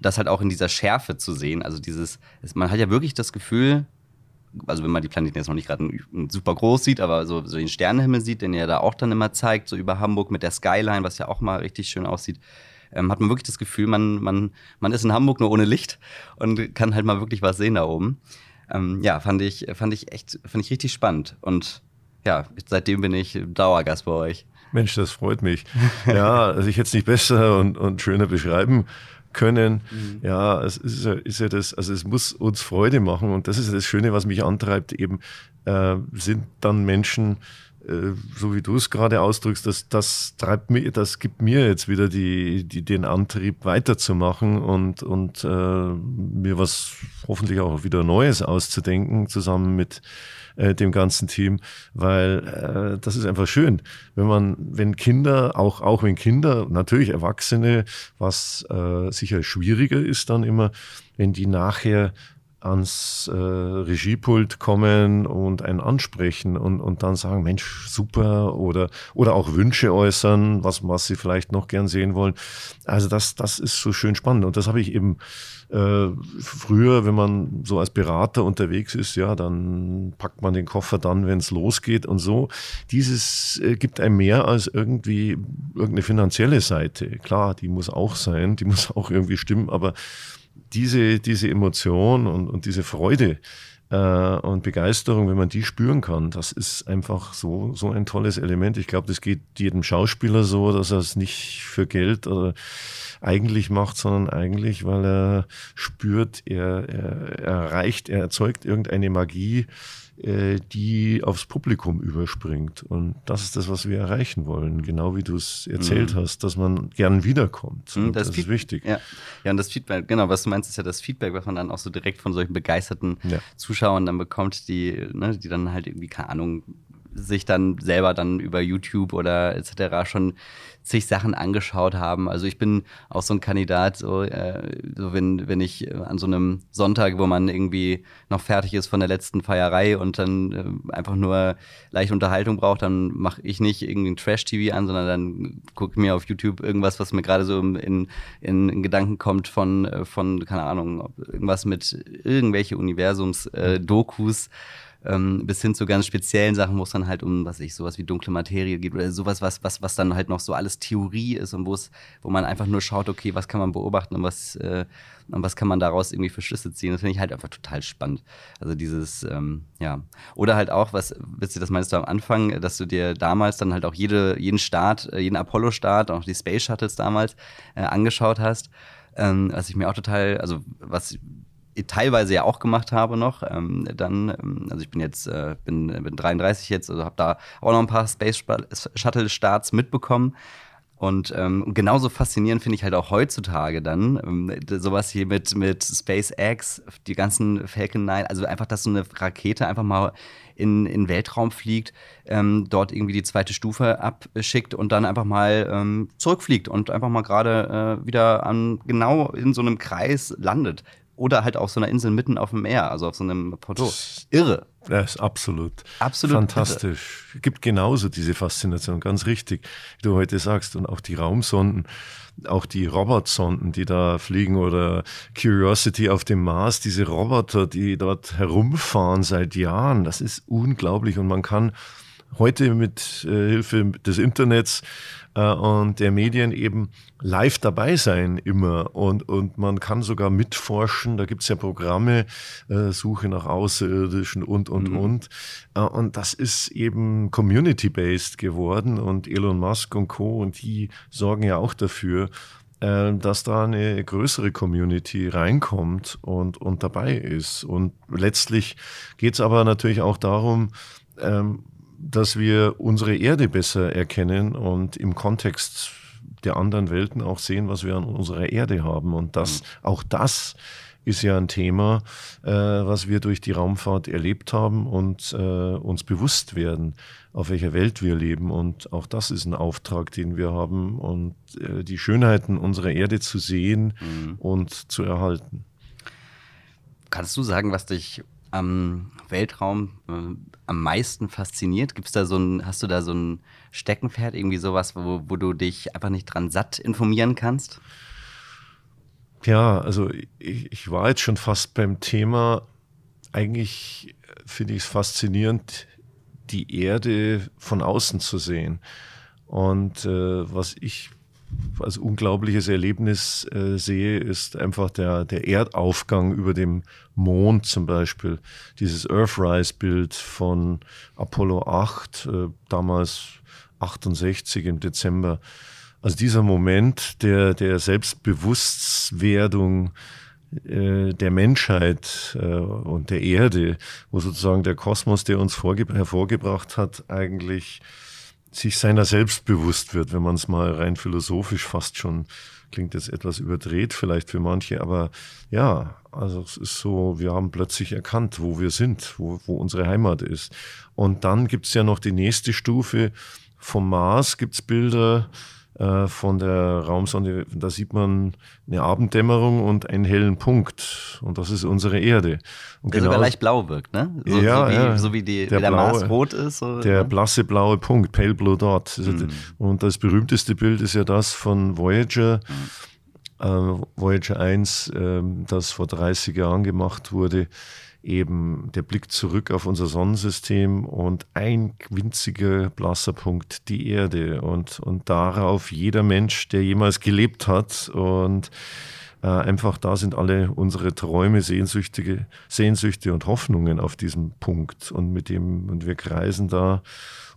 das halt auch in dieser Schärfe zu sehen. Also dieses, man hat ja wirklich das Gefühl, also wenn man die Planeten jetzt noch nicht gerade super groß sieht, aber so, so den Sternenhimmel sieht, den er da auch dann immer zeigt, so über Hamburg mit der Skyline, was ja auch mal richtig schön aussieht, ähm, hat man wirklich das Gefühl, man, man, man ist in Hamburg nur ohne Licht und kann halt mal wirklich was sehen da oben ähm, ja, fand ich, fand ich echt, fand ich richtig spannend. Und ja, seitdem bin ich Dauergast bei euch. Mensch, das freut mich. Ja, also ich hätte es nicht besser und, und schöner beschreiben können. Mhm. Ja, es ist ja, ist ja das, also es muss uns Freude machen und das ist das Schöne, was mich antreibt, eben äh, sind dann Menschen, so wie du es gerade ausdrückst, das, das treibt mir, das gibt mir jetzt wieder die, die, den Antrieb weiterzumachen und, und äh, mir was hoffentlich auch wieder Neues auszudenken, zusammen mit äh, dem ganzen Team, weil äh, das ist einfach schön, wenn man, wenn Kinder, auch, auch wenn Kinder, natürlich Erwachsene, was äh, sicher schwieriger ist dann immer, wenn die nachher ans äh, Regiepult kommen und einen ansprechen und, und dann sagen, Mensch, super oder, oder auch Wünsche äußern, was, was sie vielleicht noch gern sehen wollen. Also das, das ist so schön spannend und das habe ich eben äh, früher, wenn man so als Berater unterwegs ist, ja, dann packt man den Koffer dann, wenn es losgeht und so. Dieses äh, gibt einem mehr als irgendwie irgendeine finanzielle Seite. Klar, die muss auch sein, die muss auch irgendwie stimmen, aber diese, diese Emotion und, und diese Freude äh, und Begeisterung, wenn man die spüren kann, das ist einfach so, so ein tolles Element. Ich glaube, das geht jedem Schauspieler so, dass er es nicht für Geld oder eigentlich macht, sondern eigentlich, weil er spürt, er, er, er erreicht, er erzeugt irgendeine Magie, äh, die aufs Publikum überspringt. Und das ist das, was wir erreichen wollen. Genau wie du es erzählt mhm. hast, dass man gern wiederkommt. Mhm, das, das ist wichtig. Ja. ja, und das Feedback, genau, was du meinst, ist ja das Feedback, was man dann auch so direkt von solchen begeisterten ja. Zuschauern dann bekommt, die, ne, die dann halt irgendwie, keine Ahnung, sich dann selber dann über YouTube oder etc. schon zig Sachen angeschaut haben. Also ich bin auch so ein Kandidat, so, äh, so wenn, wenn ich äh, an so einem Sonntag, wo man irgendwie noch fertig ist von der letzten Feierei und dann äh, einfach nur leichte Unterhaltung braucht, dann mache ich nicht irgendwie ein Trash-TV an, sondern dann gucke ich mir auf YouTube irgendwas, was mir gerade so in, in, in, Gedanken kommt von, äh, von, keine Ahnung, irgendwas mit irgendwelche Universums-Dokus. Äh, ähm, bis hin zu ganz speziellen Sachen, wo es dann halt um, was ich, sowas wie dunkle Materie geht oder sowas, was, was, was dann halt noch so alles Theorie ist und wo es, wo man einfach nur schaut, okay, was kann man beobachten und was, äh, und was kann man daraus irgendwie für Schlüsse ziehen. Das finde ich halt einfach total spannend. Also dieses, ähm, ja. Oder halt auch, was, ihr, das meinst du am Anfang, dass du dir damals dann halt auch jede, jeden Start, äh, jeden Apollo-Start, auch die Space Shuttles damals äh, angeschaut hast. Ähm, was ich mir auch total, also was teilweise ja auch gemacht habe noch. Ähm, dann, ähm, also ich bin jetzt äh, bin, bin 33 jetzt, also habe da auch noch ein paar Space Shuttle Starts mitbekommen. Und ähm, genauso faszinierend finde ich halt auch heutzutage dann ähm, sowas hier mit, mit SpaceX, die ganzen Falcon 9, also einfach, dass so eine Rakete einfach mal in, in Weltraum fliegt, ähm, dort irgendwie die zweite Stufe abschickt und dann einfach mal ähm, zurückfliegt und einfach mal gerade äh, wieder an genau in so einem Kreis landet. Oder halt auf so einer Insel mitten auf dem Meer, also auf so einem Porto. Irre. Ja, ist absolut, absolut fantastisch. Irre. Gibt genauso diese Faszination, ganz richtig, wie du heute sagst. Und auch die Raumsonden, auch die Robotsonden, die da fliegen oder Curiosity auf dem Mars, diese Roboter, die dort herumfahren seit Jahren, das ist unglaublich. Und man kann heute mit äh, Hilfe des Internets äh, und der Medien eben live dabei sein immer und, und man kann sogar mitforschen. Da gibt es ja Programme, äh, Suche nach Außerirdischen und, und, mhm. und. Äh, und das ist eben community-based geworden und Elon Musk und Co. und die sorgen ja auch dafür, äh, dass da eine größere Community reinkommt und, und dabei ist. Und letztlich geht es aber natürlich auch darum, ähm, dass wir unsere Erde besser erkennen und im Kontext der anderen Welten auch sehen, was wir an unserer Erde haben. Und das, mhm. auch das ist ja ein Thema, äh, was wir durch die Raumfahrt erlebt haben und äh, uns bewusst werden, auf welcher Welt wir leben. Und auch das ist ein Auftrag, den wir haben und äh, die Schönheiten unserer Erde zu sehen mhm. und zu erhalten. Kannst du sagen, was dich am Weltraum äh, am meisten fasziniert? Gibt's da so ein, hast du da so ein Steckenpferd, irgendwie sowas, wo, wo du dich einfach nicht dran satt informieren kannst? Ja, also ich, ich war jetzt schon fast beim Thema. Eigentlich finde ich es faszinierend, die Erde von außen zu sehen. Und äh, was ich als unglaubliches Erlebnis äh, sehe, ist einfach der, der Erdaufgang über dem Mond zum Beispiel. Dieses Earthrise-Bild von Apollo 8, äh, damals 68 im Dezember. Also dieser Moment der, der Selbstbewusstwerdung äh, der Menschheit äh, und der Erde, wo sozusagen der Kosmos, der uns hervorgebracht hat, eigentlich sich seiner selbst bewusst wird, wenn man es mal rein philosophisch fast schon, klingt jetzt etwas überdreht vielleicht für manche, aber ja, also es ist so, wir haben plötzlich erkannt, wo wir sind, wo, wo unsere Heimat ist. Und dann gibt es ja noch die nächste Stufe. Vom Mars gibt es Bilder, äh, von der Raumsonde, da sieht man eine Abenddämmerung und einen hellen Punkt. Und das ist unsere Erde. Und der genau, sogar leicht blau wirkt, ne? So, ja, so wie, ja. so wie die, der, wie der blaue, Mars rot ist. So, der ne? blasse blaue Punkt, Pale Blue Dot. Mhm. Und das berühmteste Bild ist ja das von Voyager. Mhm. Äh, Voyager 1, äh, das vor 30 Jahren gemacht wurde eben der Blick zurück auf unser Sonnensystem und ein winziger blasser Punkt, die Erde und, und darauf jeder Mensch, der jemals gelebt hat und äh, einfach da sind alle unsere Träume, Sehnsüchtige, Sehnsüchte und Hoffnungen auf diesem Punkt und mit dem, und wir kreisen da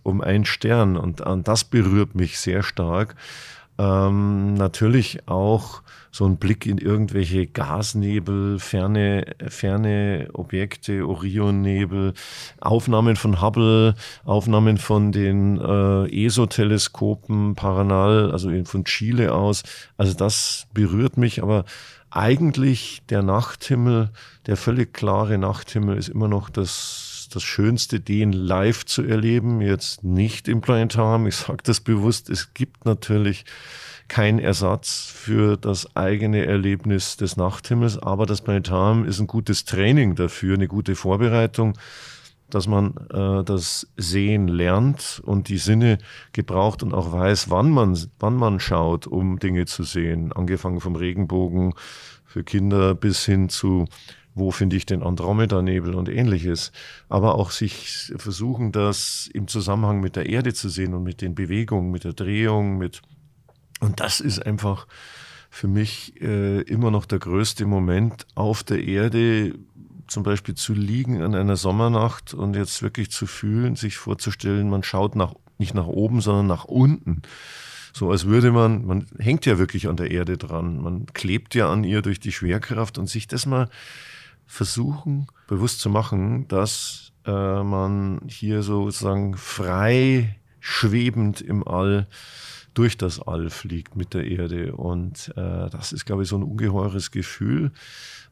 um einen Stern und, und das berührt mich sehr stark. Ähm, natürlich auch so ein Blick in irgendwelche Gasnebel, ferne, ferne Objekte, Orionnebel, Aufnahmen von Hubble, Aufnahmen von den äh, ESO-Teleskopen, Paranal, also von Chile aus. Also das berührt mich, aber eigentlich der Nachthimmel, der völlig klare Nachthimmel ist immer noch das das Schönste, den live zu erleben, jetzt nicht im Planetarium. Ich sage das bewusst, es gibt natürlich kein Ersatz für das eigene Erlebnis des Nachthimmels, aber das Planetarium ist ein gutes Training dafür, eine gute Vorbereitung, dass man äh, das Sehen lernt und die Sinne gebraucht und auch weiß, wann man, wann man schaut, um Dinge zu sehen. Angefangen vom Regenbogen für Kinder bis hin zu wo finde ich den Andromeda-Nebel und ähnliches. Aber auch sich versuchen, das im Zusammenhang mit der Erde zu sehen und mit den Bewegungen, mit der Drehung, mit und das ist einfach für mich äh, immer noch der größte Moment auf der Erde, zum Beispiel zu liegen an einer Sommernacht und jetzt wirklich zu fühlen, sich vorzustellen, man schaut nach, nicht nach oben, sondern nach unten. So als würde man, man hängt ja wirklich an der Erde dran, man klebt ja an ihr durch die Schwerkraft und sich das mal versuchen, bewusst zu machen, dass äh, man hier sozusagen frei schwebend im All durch das All fliegt mit der Erde. Und äh, das ist, glaube ich, so ein ungeheures Gefühl,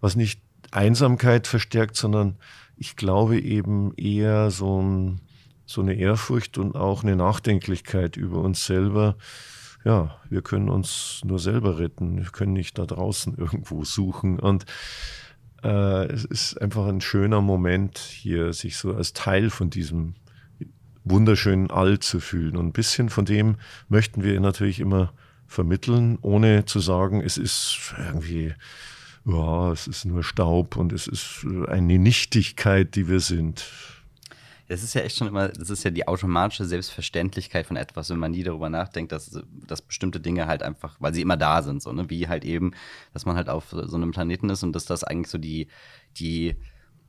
was nicht Einsamkeit verstärkt, sondern ich glaube eben eher so, ein, so eine Ehrfurcht und auch eine Nachdenklichkeit über uns selber. Ja, wir können uns nur selber retten, wir können nicht da draußen [laughs] irgendwo suchen. Und äh, es ist einfach ein schöner Moment, hier sich so als Teil von diesem wunderschönen All zu fühlen. Und ein bisschen von dem möchten wir natürlich immer vermitteln, ohne zu sagen, es ist irgendwie, ja, es ist nur Staub und es ist eine Nichtigkeit, die wir sind. Es ist ja echt schon immer, das ist ja die automatische Selbstverständlichkeit von etwas, wenn man nie darüber nachdenkt, dass, dass bestimmte Dinge halt einfach, weil sie immer da sind, so, ne? wie halt eben, dass man halt auf so einem Planeten ist und dass das eigentlich so die, die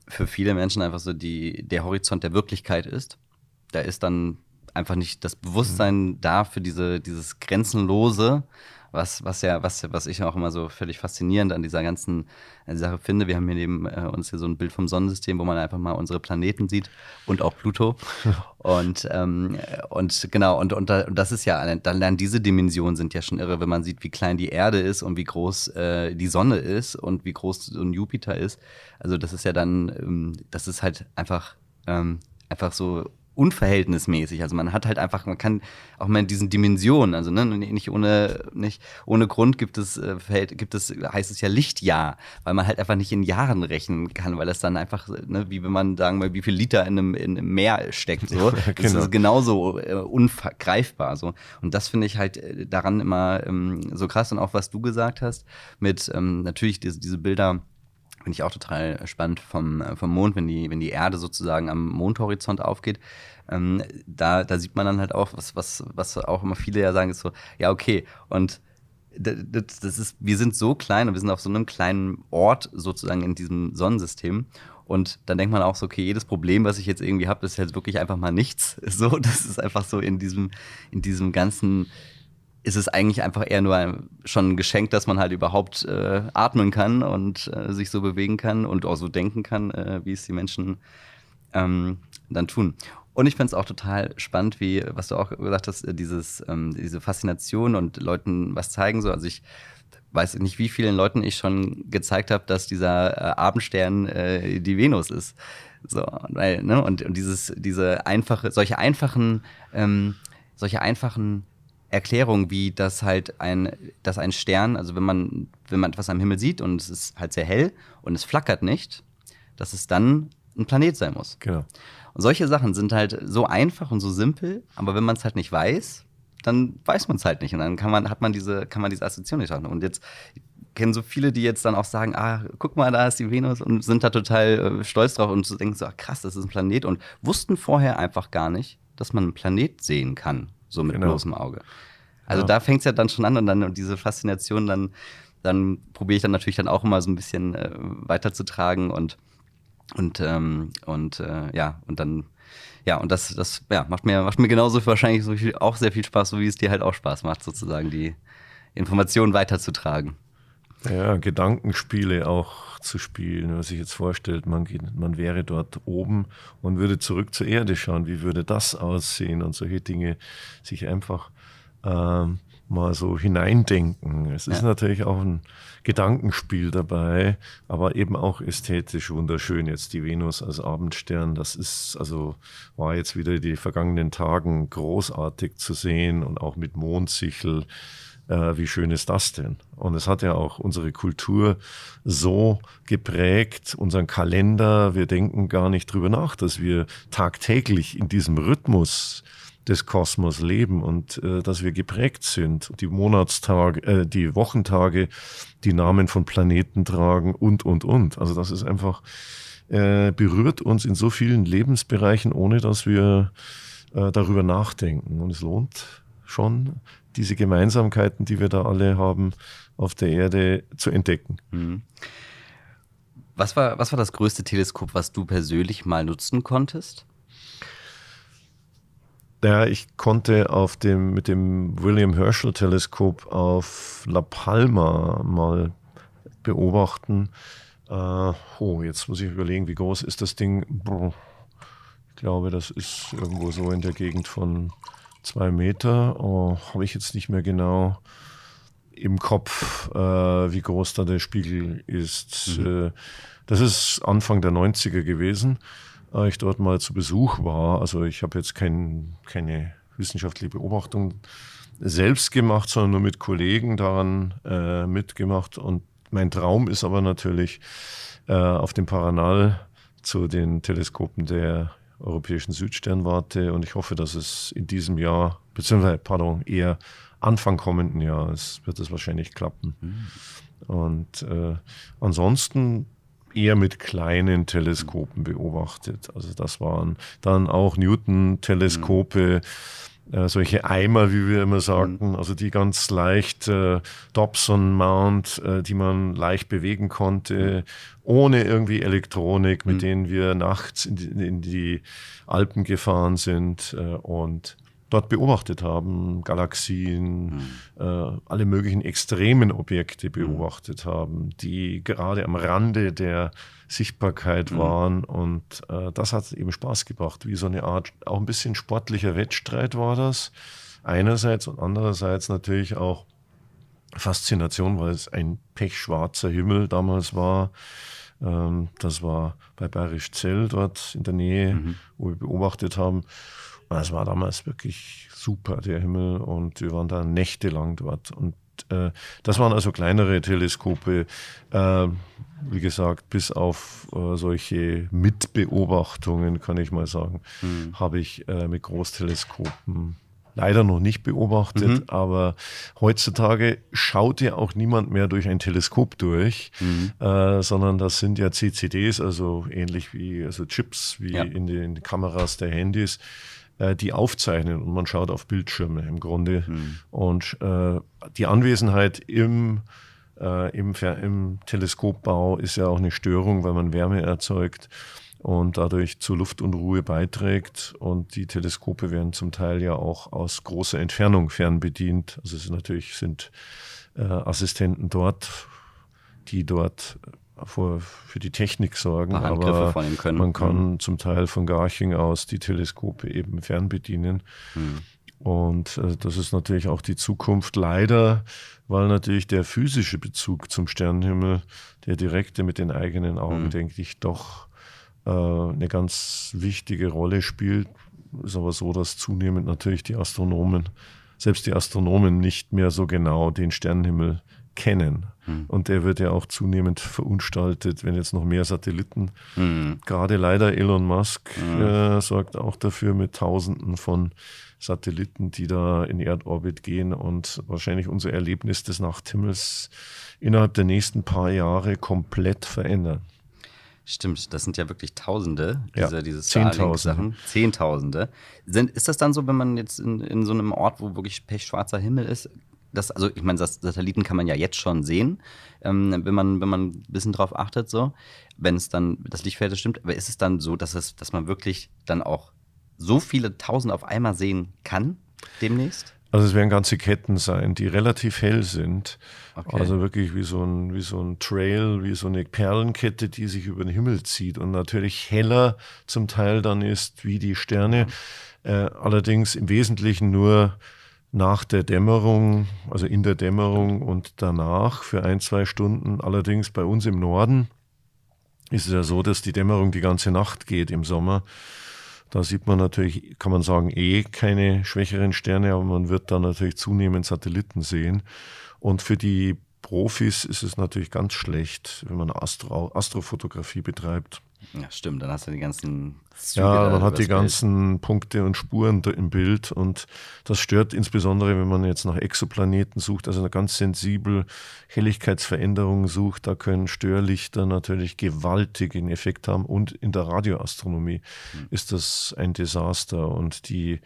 für viele Menschen einfach so die, der Horizont der Wirklichkeit ist da ist dann einfach nicht das Bewusstsein mhm. da für diese, dieses Grenzenlose, was, was ja, was, was ich auch immer so völlig faszinierend an dieser ganzen Sache finde. Wir haben hier neben äh, uns hier so ein Bild vom Sonnensystem, wo man einfach mal unsere Planeten sieht und auch Pluto. [laughs] und, ähm, und genau, und, und, und das ist ja, dann lernen diese Dimensionen sind ja schon irre, wenn man sieht, wie klein die Erde ist und wie groß äh, die Sonne ist und wie groß so ein Jupiter ist. Also das ist ja dann, ähm, das ist halt einfach, ähm, einfach so unverhältnismäßig. Also man hat halt einfach, man kann auch mal in diesen Dimensionen, also ne, nicht ohne, nicht ohne Grund gibt es, äh, gibt es, heißt es ja Lichtjahr, weil man halt einfach nicht in Jahren rechnen kann, weil das dann einfach, ne, wie wenn man sagen will, wie viel Liter in einem, in einem Meer steckt, so. Ja, genau. Das ist genauso äh, ungreifbar, so. Und das finde ich halt äh, daran immer ähm, so krass und auch was du gesagt hast, mit ähm, natürlich diese, diese Bilder, Finde ich auch total spannend vom, äh, vom Mond, wenn die, wenn die Erde sozusagen am Mondhorizont aufgeht. Ähm, da, da sieht man dann halt auch, was, was, was auch immer viele ja sagen, ist so, ja, okay, und das, das ist, wir sind so klein und wir sind auf so einem kleinen Ort sozusagen in diesem Sonnensystem. Und dann denkt man auch so, okay, jedes Problem, was ich jetzt irgendwie habe, ist jetzt wirklich einfach mal nichts. [laughs] So, das ist einfach so in diesem, in diesem ganzen ist es eigentlich einfach eher nur schon ein Geschenk, dass man halt überhaupt äh, atmen kann und äh, sich so bewegen kann und auch so denken kann, äh, wie es die Menschen ähm, dann tun. Und ich finde es auch total spannend, wie, was du auch gesagt hast, äh, dieses, ähm, diese Faszination und Leuten was zeigen. So. Also ich weiß nicht, wie vielen Leuten ich schon gezeigt habe, dass dieser äh, Abendstern äh, die Venus ist. So, weil, ne? Und, und dieses, diese einfache, solche einfachen, ähm, solche einfachen Erklärung, wie das halt ein, dass ein Stern, also wenn man, wenn man etwas am Himmel sieht und es ist halt sehr hell und es flackert nicht, dass es dann ein Planet sein muss. Genau. Und solche Sachen sind halt so einfach und so simpel, aber wenn man es halt nicht weiß, dann weiß man es halt nicht. Und dann kann man, hat man diese, kann man diese Assoziation nicht haben. Und jetzt kennen so viele, die jetzt dann auch sagen, ah, guck mal, da ist die Venus und sind da total äh, stolz drauf und denken so, ach, krass, das ist ein Planet und wussten vorher einfach gar nicht, dass man einen Planet sehen kann so mit genau. bloßem Auge. Also ja. da fängt es ja dann schon an und dann und diese Faszination dann, dann probiere ich dann natürlich dann auch immer so ein bisschen äh, weiterzutragen und und ähm, und äh, ja und dann ja und das das ja macht mir macht mir genauso wahrscheinlich so viel, auch sehr viel Spaß, so wie es dir halt auch Spaß macht sozusagen die Informationen weiterzutragen. Ja, Gedankenspiele auch zu spielen. Man sich jetzt vorstellt, man, geht, man wäre dort oben und würde zurück zur Erde schauen, wie würde das aussehen und solche Dinge sich einfach ähm, mal so hineindenken. Es ist ja. natürlich auch ein Gedankenspiel dabei, aber eben auch ästhetisch wunderschön. Jetzt die Venus als Abendstern, das ist also war jetzt wieder die vergangenen Tagen großartig zu sehen und auch mit Mondsichel äh, wie schön ist das denn? Und es hat ja auch unsere Kultur so geprägt, unseren Kalender. Wir denken gar nicht drüber nach, dass wir tagtäglich in diesem Rhythmus des Kosmos leben und äh, dass wir geprägt sind. Die Monatstage, äh, die Wochentage, die Namen von Planeten tragen und, und, und. Also das ist einfach, äh, berührt uns in so vielen Lebensbereichen, ohne dass wir äh, darüber nachdenken. Und es lohnt schon, diese Gemeinsamkeiten, die wir da alle haben, auf der Erde zu entdecken. Mhm. Was war, was war das größte Teleskop, was du persönlich mal nutzen konntest? Ja, ich konnte auf dem, mit dem William Herschel Teleskop auf La Palma mal beobachten. Äh, oh, jetzt muss ich überlegen, wie groß ist das Ding? Ich glaube, das ist irgendwo so in der Gegend von zwei Meter. Oh, Habe ich jetzt nicht mehr genau im Kopf, äh, wie groß da der Spiegel ist. Mhm. Äh, das ist Anfang der 90er gewesen, als ich dort mal zu Besuch war. Also ich habe jetzt kein, keine wissenschaftliche Beobachtung selbst gemacht, sondern nur mit Kollegen daran äh, mitgemacht. Und mein Traum ist aber natürlich äh, auf dem Paranal zu den Teleskopen der Europäischen Südsternwarte und ich hoffe, dass es in diesem Jahr, beziehungsweise, pardon, eher Anfang kommenden Jahres wird es wahrscheinlich klappen. Mhm. Und äh, ansonsten eher mit kleinen Teleskopen beobachtet. Also das waren dann auch Newton-Teleskope. Mhm äh, solche Eimer, wie wir immer sagten, mhm. also die ganz leicht äh, Dobson-Mount, äh, die man leicht bewegen konnte, ohne irgendwie Elektronik, mit mhm. denen wir nachts in die, in die Alpen gefahren sind äh, und dort beobachtet haben, Galaxien, mhm. äh, alle möglichen extremen Objekte beobachtet mhm. haben, die gerade am Rande der Sichtbarkeit mhm. waren. Und äh, das hat eben Spaß gebracht, wie so eine Art, auch ein bisschen sportlicher Wettstreit war das. Einerseits und andererseits natürlich auch Faszination, weil es ein pechschwarzer Himmel damals war. Ähm, das war bei Bayerisch Zell dort in der Nähe, mhm. wo wir beobachtet haben. Es war damals wirklich super, der Himmel, und wir waren da nächtelang dort. Und äh, das waren also kleinere Teleskope, äh, wie gesagt, bis auf äh, solche Mitbeobachtungen, kann ich mal sagen, mhm. habe ich äh, mit Großteleskopen leider noch nicht beobachtet, mhm. aber heutzutage schaut ja auch niemand mehr durch ein Teleskop durch, mhm. äh, sondern das sind ja CCDs, also ähnlich wie also Chips wie ja. in, den, in den Kameras der Handys äh, die aufzeichnen und man schaut auf Bildschirme im Grunde. Mhm. Und äh, die Anwesenheit im, äh, im, im, Teleskopbau ist ja auch eine Störung, weil man Wärme erzeugt und dadurch zu Luftunruhe beiträgt. Und die Teleskope werden zum Teil ja auch aus großer Entfernung fernbedient. Also es sind natürlich sind äh, Assistenten dort, die dort für, für die Technik sorgen, aber man kann mhm. zum Teil von Garching aus die Teleskope eben fernbedienen. Mhm. Und äh, das ist natürlich auch die Zukunft. Leider, weil natürlich der physische Bezug zum Sternenhimmel, der direkte mit den eigenen Augen, mhm. denke ich, doch äh, eine ganz wichtige Rolle spielt. Ist aber so, dass zunehmend natürlich die Astronomen, selbst die Astronomen nicht mehr so genau den Sternenhimmel kennen. Hm. Und der wird ja auch zunehmend verunstaltet, wenn jetzt noch mehr Satelliten. Hm. Gerade leider Elon Musk äh, sorgt auch dafür mit Tausenden von Satelliten, die da in Erdorbit gehen und wahrscheinlich unser Erlebnis des Nachthimmels innerhalb der nächsten paar Jahre komplett verändern. Stimmt, das sind ja wirklich Tausende, diese, ja, diese Zehntausende. Zehntausende. Sind, ist das dann so, wenn man jetzt in, in so einem Ort, wo wirklich pechschwarzer Himmel ist, das, also ich meine, Satelliten kann man ja jetzt schon sehen, ähm, wenn man, wenn man ein bisschen drauf achtet, so, wenn es dann das Lichtfeld stimmt. Aber ist es dann so, dass es, dass man wirklich dann auch so viele Tausend auf einmal sehen kann demnächst? Also es werden ganze Ketten sein, die relativ hell sind. Okay. Also wirklich wie so, ein, wie so ein Trail, wie so eine Perlenkette, die sich über den Himmel zieht und natürlich heller zum Teil dann ist wie die Sterne. Äh, allerdings im Wesentlichen nur nach der Dämmerung, also in der Dämmerung und danach für ein, zwei Stunden. Allerdings bei uns im Norden ist es ja so, dass die Dämmerung die ganze Nacht geht im Sommer. Da sieht man natürlich, kann man sagen, eh keine schwächeren Sterne, aber man wird dann natürlich zunehmend Satelliten sehen. Und für die Profis ist es natürlich ganz schlecht, wenn man Astro Astrofotografie betreibt. Ja, stimmt. Dann hast du die ganzen Züge Ja, man hat die ganzen Bild. Punkte und Spuren im Bild und das stört insbesondere, wenn man jetzt nach Exoplaneten sucht, also eine ganz sensibel Helligkeitsveränderungen sucht. Da können Störlichter natürlich gewaltigen Effekt haben und in der Radioastronomie mhm. ist das ein Desaster und die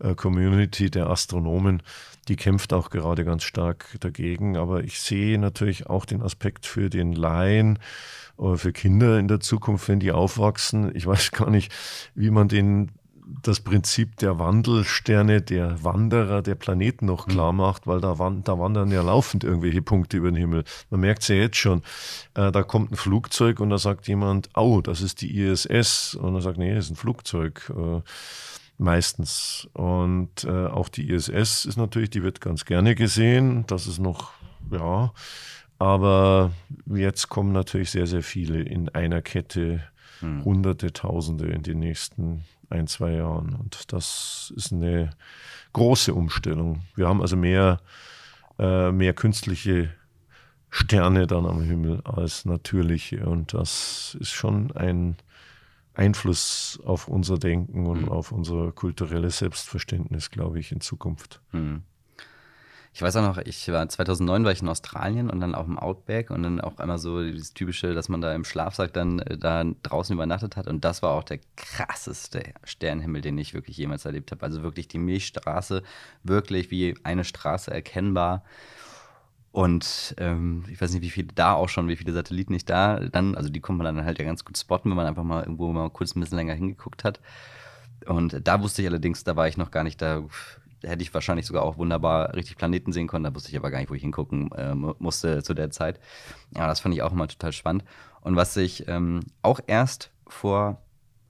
äh, Community der Astronomen, die kämpft auch gerade ganz stark dagegen. Aber ich sehe natürlich auch den Aspekt für den Laien, oder für Kinder in der Zukunft, wenn die aufwachsen. Ich weiß gar nicht, wie man den das Prinzip der Wandelsterne, der Wanderer, der Planeten noch klar mhm. macht, weil da, da wandern ja laufend irgendwelche Punkte über den Himmel. Man merkt es ja jetzt schon. Äh, da kommt ein Flugzeug und da sagt jemand, oh, das ist die ISS. Und er sagt, nee, das ist ein Flugzeug. Äh, Meistens. Und äh, auch die ISS ist natürlich, die wird ganz gerne gesehen. Das ist noch, ja. Aber jetzt kommen natürlich sehr, sehr viele in einer Kette, hm. Hunderte, Tausende in den nächsten ein, zwei Jahren. Und das ist eine große Umstellung. Wir haben also mehr, äh, mehr künstliche Sterne dann am Himmel als natürliche. Und das ist schon ein Einfluss auf unser Denken und mhm. auf unser kulturelles Selbstverständnis, glaube ich, in Zukunft. Mhm. Ich weiß auch noch, ich war 2009 war ich in Australien und dann auch im Outback und dann auch einmal so dieses typische, dass man da im Schlafsack dann äh, da draußen übernachtet hat und das war auch der krasseste Sternenhimmel, den ich wirklich jemals erlebt habe. Also wirklich die Milchstraße, wirklich wie eine Straße erkennbar. Und ähm, ich weiß nicht, wie viele da auch schon, wie viele Satelliten nicht da dann, also die kommt man dann halt ja ganz gut spotten, wenn man einfach mal irgendwo mal kurz ein bisschen länger hingeguckt hat. Und da wusste ich allerdings, da war ich noch gar nicht da hätte ich wahrscheinlich sogar auch wunderbar richtig Planeten sehen können. Da wusste ich aber gar nicht, wo ich hingucken äh, musste zu der Zeit. Ja, das fand ich auch immer total spannend. Und was ich ähm, auch erst vor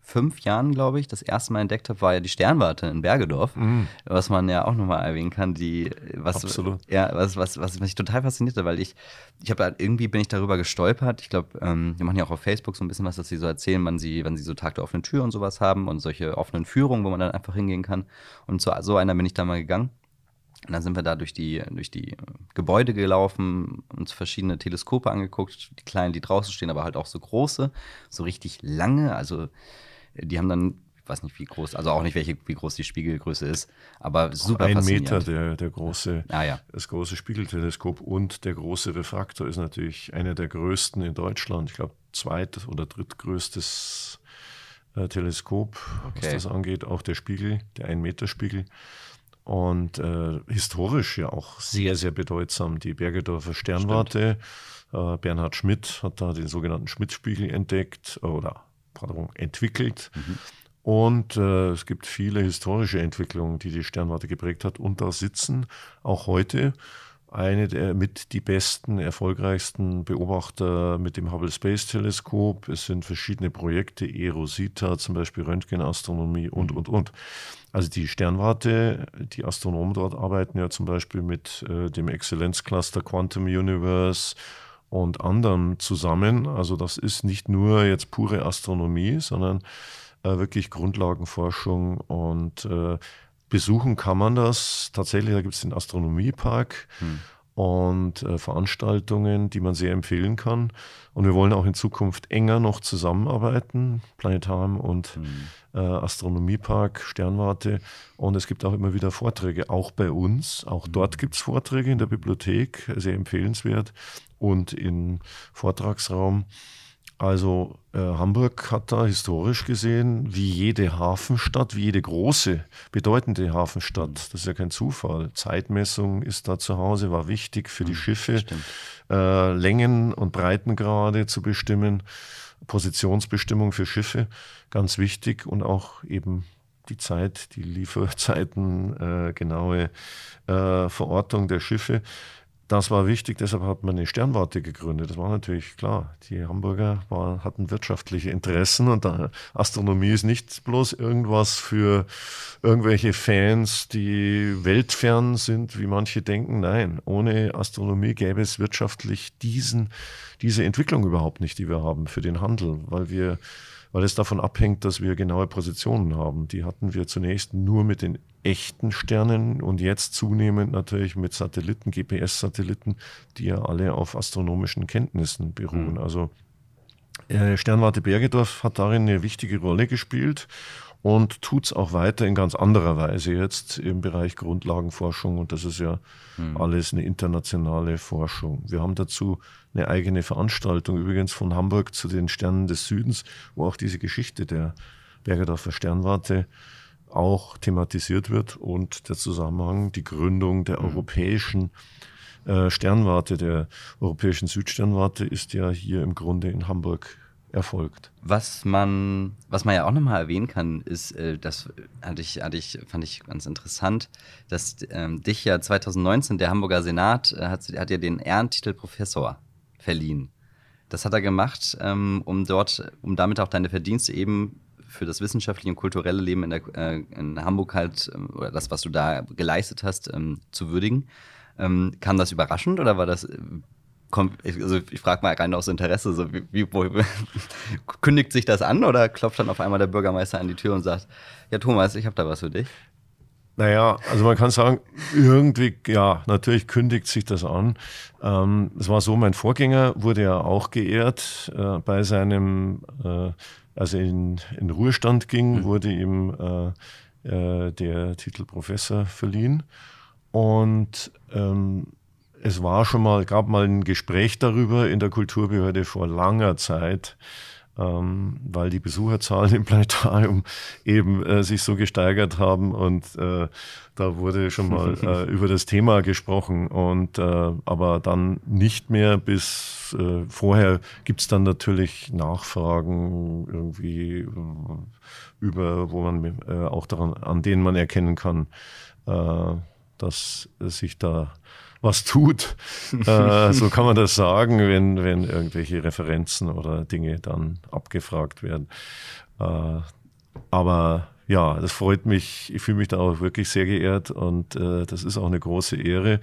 fünf Jahren, glaube ich, das erste Mal entdeckt habe, war ja die Sternwarte in Bergedorf, mhm. was man ja auch nochmal erwähnen kann, die was Absolut. ja was was was mich total faszinierte, weil ich ich habe halt irgendwie bin ich darüber gestolpert. Ich glaube, ähm, wir machen ja auch auf Facebook so ein bisschen was, dass sie so erzählen, wann sie wann sie so Tag der offenen Tür und sowas haben und solche offenen Führungen, wo man dann einfach hingehen kann. Und zu so einer bin ich da mal gegangen. Und dann sind wir da durch die, durch die Gebäude gelaufen, uns verschiedene Teleskope angeguckt, die kleinen, die draußen stehen, aber halt auch so große, so richtig lange. Also die haben dann, ich weiß nicht wie groß, also auch nicht welche, wie groß die Spiegelgröße ist, aber super Ein Meter der, der große, ah, ja. das große Spiegelteleskop und der große Refraktor ist natürlich einer der größten in Deutschland. Ich glaube, zweit- oder drittgrößtes äh, Teleskop, okay. was das angeht. Auch der Spiegel, der Ein-Meter-Spiegel. Und äh, historisch ja auch sehr, sehr bedeutsam. Die Bergedorfer Sternwarte. Äh, Bernhard Schmidt hat da den sogenannten Schmidt-Spiegel entdeckt oder pardon, entwickelt. Mhm. Und äh, es gibt viele historische Entwicklungen, die die Sternwarte geprägt hat. Und da sitzen auch heute eine der mit die besten, erfolgreichsten Beobachter mit dem Hubble Space Teleskop. Es sind verschiedene Projekte, Erosita, zum Beispiel Röntgenastronomie und, mhm. und, und. Also die Sternwarte, die Astronomen dort arbeiten ja zum Beispiel mit äh, dem Exzellenzcluster Quantum Universe und anderen zusammen. Also das ist nicht nur jetzt pure Astronomie, sondern äh, wirklich Grundlagenforschung und äh, besuchen kann man das tatsächlich. Da gibt es den Astronomiepark. Hm und äh, Veranstaltungen, die man sehr empfehlen kann. Und wir wollen auch in Zukunft enger noch zusammenarbeiten, Planetarium und mhm. äh, Astronomiepark, Sternwarte. Und es gibt auch immer wieder Vorträge, auch bei uns. Auch mhm. dort gibt es Vorträge in der Bibliothek, sehr empfehlenswert und im Vortragsraum. Also äh, Hamburg hat da historisch gesehen, wie jede Hafenstadt, wie jede große, bedeutende Hafenstadt, das ist ja kein Zufall. Zeitmessung ist da zu Hause, war wichtig für die mhm, Schiffe, äh, Längen und Breitengrade zu bestimmen, Positionsbestimmung für Schiffe, ganz wichtig und auch eben die Zeit, die Lieferzeiten, äh, genaue äh, Verortung der Schiffe. Das war wichtig, deshalb hat man eine Sternwarte gegründet. Das war natürlich klar. Die Hamburger war, hatten wirtschaftliche Interessen und Astronomie ist nicht bloß irgendwas für irgendwelche Fans, die weltfern sind, wie manche denken. Nein, ohne Astronomie gäbe es wirtschaftlich diesen, diese Entwicklung überhaupt nicht, die wir haben für den Handel, weil wir weil es davon abhängt, dass wir genaue Positionen haben. Die hatten wir zunächst nur mit den echten Sternen und jetzt zunehmend natürlich mit Satelliten, GPS-Satelliten, die ja alle auf astronomischen Kenntnissen beruhen. Mhm. Also äh, Sternwarte Bergedorf hat darin eine wichtige Rolle gespielt und tut es auch weiter in ganz anderer Weise jetzt im Bereich Grundlagenforschung und das ist ja hm. alles eine internationale Forschung. Wir haben dazu eine eigene Veranstaltung übrigens von Hamburg zu den Sternen des Südens, wo auch diese Geschichte der Bergedorfer Sternwarte auch thematisiert wird und der Zusammenhang, die Gründung der hm. europäischen äh, Sternwarte, der europäischen Südsternwarte ist ja hier im Grunde in Hamburg erfolgt. Was man, was man ja auch nochmal erwähnen kann, ist, äh, das hatte ich, hatte ich, fand ich ganz interessant, dass ähm, dich ja 2019 der Hamburger Senat äh, hat, hat ja den Ehrentitel Professor verliehen. Das hat er gemacht, ähm, um dort, um damit auch deine Verdienste eben für das wissenschaftliche und kulturelle Leben in, der, äh, in Hamburg halt, ähm, oder das, was du da geleistet hast, ähm, zu würdigen. Kam das überraschend oder war das äh, also ich frage mal rein aus Interesse, so wie, wie wo, [laughs] kündigt sich das an oder klopft dann auf einmal der Bürgermeister an die Tür und sagt, ja Thomas, ich habe da was für dich? Naja, also man kann sagen, irgendwie, ja, natürlich kündigt sich das an. Ähm, es war so, mein Vorgänger wurde ja auch geehrt äh, bei seinem, äh, als er in, in Ruhestand ging, mhm. wurde ihm äh, äh, der Titel Professor verliehen. Und ähm, es war schon mal, gab mal ein Gespräch darüber in der Kulturbehörde vor langer Zeit, ähm, weil die Besucherzahlen im Planetarium eben äh, sich so gesteigert haben und äh, da wurde schon mal [laughs] äh, über das Thema gesprochen und äh, aber dann nicht mehr bis äh, vorher gibt es dann natürlich Nachfragen irgendwie äh, über, wo man auch daran, an denen man erkennen kann, dass sich da was tut. [laughs] äh, so kann man das sagen, wenn, wenn irgendwelche Referenzen oder Dinge dann abgefragt werden. Äh, aber ja, das freut mich. Ich fühle mich da auch wirklich sehr geehrt und äh, das ist auch eine große Ehre.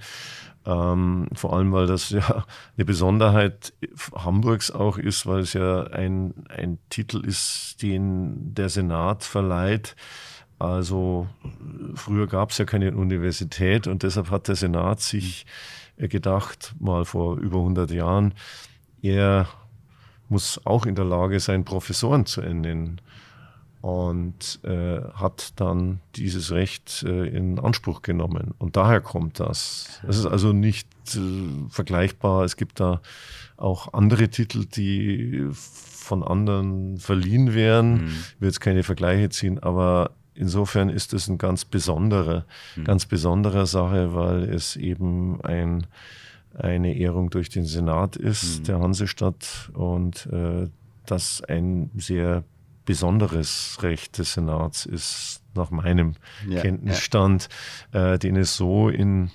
Ähm, vor allem, weil das ja eine Besonderheit Hamburgs auch ist, weil es ja ein, ein Titel ist, den der Senat verleiht also früher gab es ja keine Universität und deshalb hat der Senat sich äh, gedacht, mal vor über 100 Jahren, er muss auch in der Lage sein, Professoren zu ernennen und äh, hat dann dieses Recht äh, in Anspruch genommen. Und daher kommt das. Es ist also nicht äh, vergleichbar. Es gibt da auch andere Titel, die von anderen verliehen werden. Mhm. Ich will jetzt keine Vergleiche ziehen, aber insofern ist es ein ganz besonderer, mhm. ganz besonderer Sache, weil es eben ein, eine Ehrung durch den Senat ist, mhm. der Hansestadt, und äh, das ein sehr besonderes Recht des Senats ist, nach meinem ja, Kenntnisstand, ja. Äh, den es so in,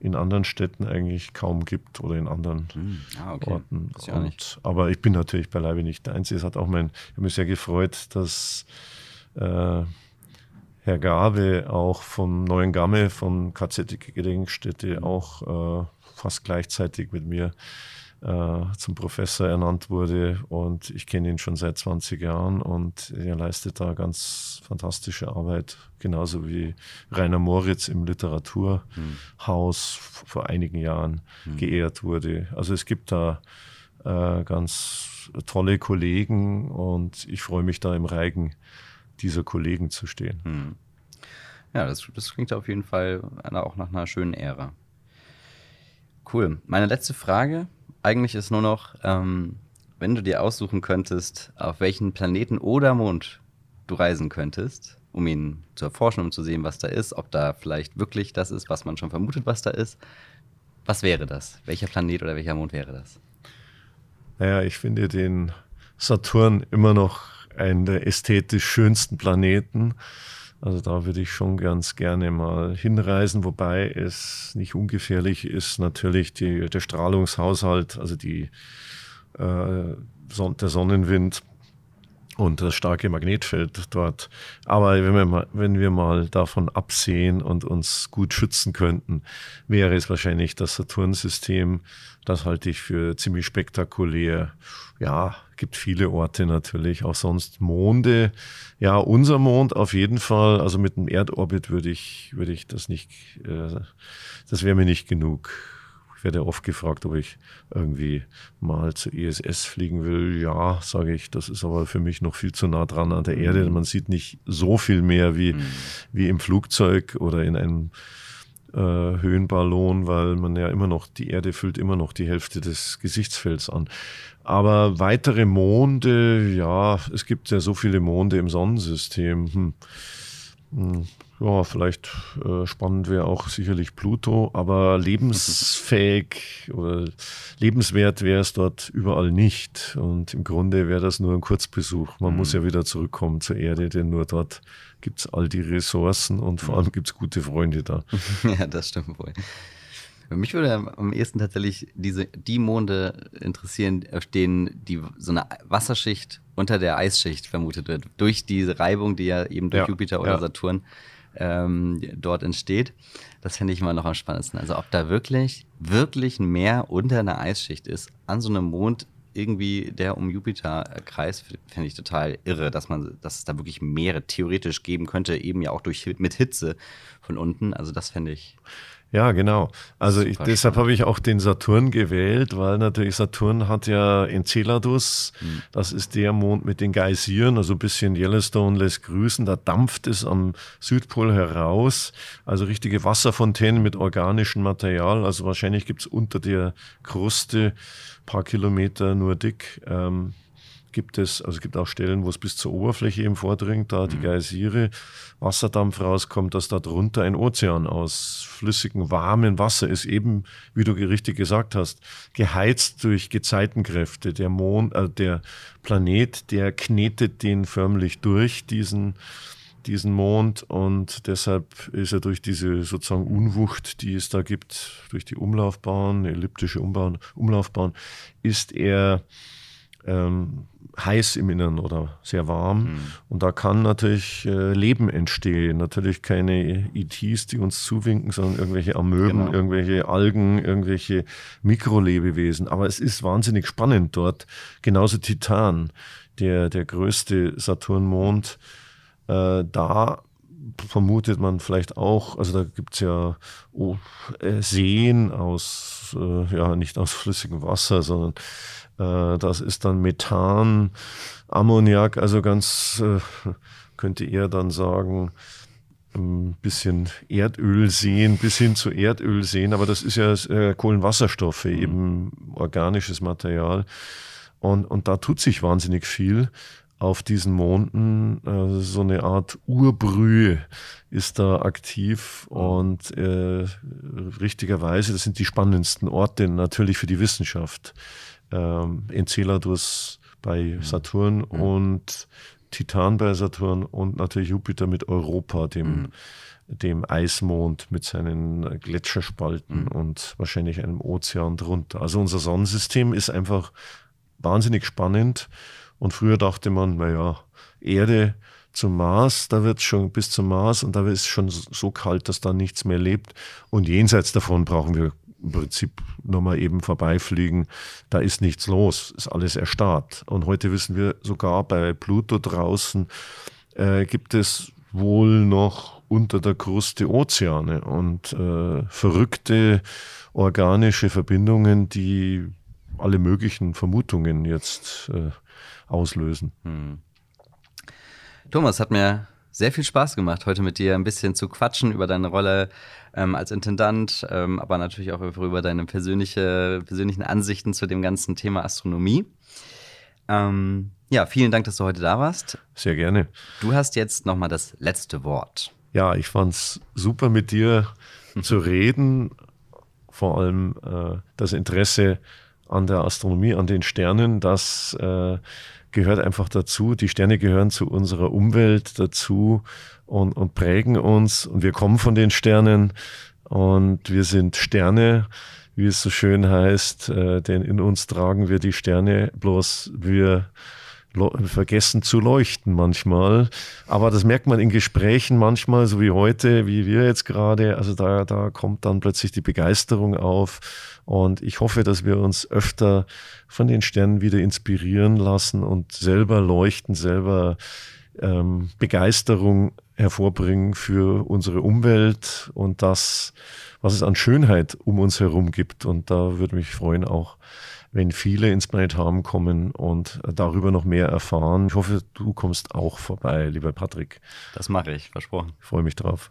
in anderen Städten eigentlich kaum gibt oder in anderen hm. ah, okay. Orten. Und, aber ich bin natürlich beileibe nicht der Einzige. Es hat auch mein, ich habe mich sehr gefreut, dass äh, Herr Gabe auch vom Neuen Gamme, von KZ Gedenkstätte, mhm. auch äh, fast gleichzeitig mit mir äh, zum Professor ernannt wurde. Und ich kenne ihn schon seit 20 Jahren und er leistet da ganz fantastische Arbeit, genauso wie Rainer Moritz im Literaturhaus mhm. vor einigen Jahren mhm. geehrt wurde. Also es gibt da äh, ganz tolle Kollegen und ich freue mich da im Reigen dieser Kollegen zu stehen. Hm. Ja, das, das klingt auf jeden Fall auch nach einer schönen Ära. Cool. Meine letzte Frage eigentlich ist nur noch, ähm, wenn du dir aussuchen könntest, auf welchen Planeten oder Mond du reisen könntest, um ihn zu erforschen, um zu sehen, was da ist, ob da vielleicht wirklich das ist, was man schon vermutet, was da ist. Was wäre das? Welcher Planet oder welcher Mond wäre das? Naja, ich finde den Saturn immer noch einen der ästhetisch schönsten Planeten. Also da würde ich schon ganz gerne mal hinreisen, wobei es nicht ungefährlich ist, natürlich die, der Strahlungshaushalt, also die, äh, der Sonnenwind und das starke Magnetfeld dort. Aber wenn wir, mal, wenn wir mal davon absehen und uns gut schützen könnten, wäre es wahrscheinlich das Saturnsystem. Das halte ich für ziemlich spektakulär. Ja, gibt viele Orte natürlich, auch sonst Monde. Ja, unser Mond auf jeden Fall. Also mit dem Erdorbit würde ich, würde ich das nicht, äh, das wäre mir nicht genug ich werde oft gefragt, ob ich irgendwie mal zur ISS fliegen will. Ja, sage ich, das ist aber für mich noch viel zu nah dran an der Erde. Mhm. Man sieht nicht so viel mehr wie, mhm. wie im Flugzeug oder in einem äh, Höhenballon, weil man ja immer noch, die Erde füllt immer noch die Hälfte des Gesichtsfelds an. Aber weitere Monde, ja, es gibt ja so viele Monde im Sonnensystem. Hm. Hm, ja, vielleicht äh, spannend wäre auch sicherlich Pluto, aber lebensfähig [laughs] oder lebenswert wäre es dort überall nicht. Und im Grunde wäre das nur ein Kurzbesuch. Man mhm. muss ja wieder zurückkommen zur Erde, denn nur dort gibt es all die Ressourcen und vor allem gibt es gute Freunde da. [laughs] ja, das stimmt wohl. Mich würde am ehesten tatsächlich diese, die Monde interessieren, auf denen die, so eine Wasserschicht unter der Eisschicht vermutet wird. Durch diese Reibung, die ja eben durch Ja, Jupiter oder ja. Saturn ähm, dort entsteht. Das fände ich immer noch am spannendsten. Also ob da wirklich, wirklich ein Meer unter einer Eisschicht ist, an so einem Mond irgendwie, der um Jupiter kreist, fände ich total irre, dass man, dass es da wirklich Meere theoretisch geben könnte, eben ja auch durch mit Hitze von unten. Also das fände ich. Ja, genau. Also ich, deshalb habe ich auch den Saturn gewählt, weil natürlich Saturn hat ja Enceladus, Hm. das ist der Mond mit den Geysiren, also ein bisschen Yellowstone lässt grüßen, da dampft es am Südpol heraus, also richtige Wasserfontänen mit organischem Material, also wahrscheinlich gibt es unter der Kruste paar Kilometer nur dick. Ähm, gibt es, also es gibt auch Stellen, wo es bis zur Oberfläche eben vordringt, da die Geysire, Wasserdampf rauskommt, dass da drunter ein Ozean aus flüssigem, warmem Wasser ist, eben, wie du richtig gesagt hast, geheizt durch Gezeitenkräfte. Der Mond, äh, der Planet, der knetet den förmlich durch, diesen, diesen Mond und deshalb ist er durch diese sozusagen Unwucht, die es da gibt, durch die Umlaufbahn, elliptische Umbahn, Umlaufbahn, ist er ähm, heiß im Innern oder sehr warm. Und da kann natürlich äh, Leben entstehen. Natürlich keine ETs, die uns zuwinken, sondern irgendwelche Amöben, Genau. irgendwelche Algen, irgendwelche Mikrolebewesen. Aber es ist wahnsinnig spannend dort. Genauso Titan, der, der größte Saturnmond, äh, da vermutet man vielleicht auch, also da gibt es ja oh, äh, Seen aus, äh, ja, nicht aus flüssigem Wasser, sondern das ist dann Methan, Ammoniak, also ganz, äh, könnte er dann sagen, ein bisschen Erdöl sehen, bis hin zu Erdöl sehen, aber das ist ja äh, Kohlenwasserstoffe, eben organisches Material. Und, und da tut sich wahnsinnig viel auf diesen Monden. Äh, so eine Art Urbrühe ist da aktiv und äh, richtigerweise, das sind die spannendsten Orte natürlich für die Wissenschaft. Ähm, Enceladus bei Saturn und Titan bei Saturn und natürlich Jupiter mit Europa, dem, dem Eismond mit seinen Gletscherspalten und wahrscheinlich einem Ozean drunter. Also unser Sonnensystem ist einfach wahnsinnig spannend. Und früher dachte man, naja, Erde zum Mars, da wird es schon bis zum Mars und da ist es schon so kalt, dass da nichts mehr lebt. Und jenseits davon brauchen wir im Prinzip nur mal eben vorbeifliegen. Da ist nichts los, ist alles erstarrt. Und heute wissen wir sogar bei Pluto draußen äh, gibt es wohl noch unter der Kruste Ozeane und äh, verrückte organische Verbindungen, die alle möglichen Vermutungen jetzt äh, auslösen. Thomas, hat mir sehr viel Spaß gemacht, heute mit dir ein bisschen zu quatschen über deine Rolle ähm, als Intendant, ähm, aber natürlich auch über deine persönliche, persönlichen Ansichten zu dem ganzen Thema Astronomie. Ähm, ja, vielen Dank, dass du heute da warst. Sehr gerne. Du hast jetzt nochmal das letzte Wort. Ja, ich fand's super mit dir zu reden. Vor allem äh, das Interesse an der Astronomie, an den Sternen, das äh, gehört einfach dazu. Die Sterne gehören zu unserer Umwelt dazu und, und prägen uns. Und wir kommen von den Sternen und wir sind Sterne, wie es so schön heißt, äh, denn in uns tragen wir die Sterne, bloß wir vergessen zu leuchten manchmal. Aber das merkt man in Gesprächen manchmal, so wie heute, wie wir jetzt gerade. Also da, da kommt dann plötzlich die Begeisterung auf. Und ich hoffe, dass wir uns öfter von den Sternen wieder inspirieren lassen und selber leuchten, selber ähm, Begeisterung hervorbringen für unsere Umwelt und das, was es an Schönheit um uns herum gibt. Und da würde mich freuen auch, wenn viele ins Planetarium kommen und darüber noch mehr erfahren. Ich hoffe, du kommst auch vorbei, lieber Patrick. Das mache ich, versprochen. Ich freue mich drauf.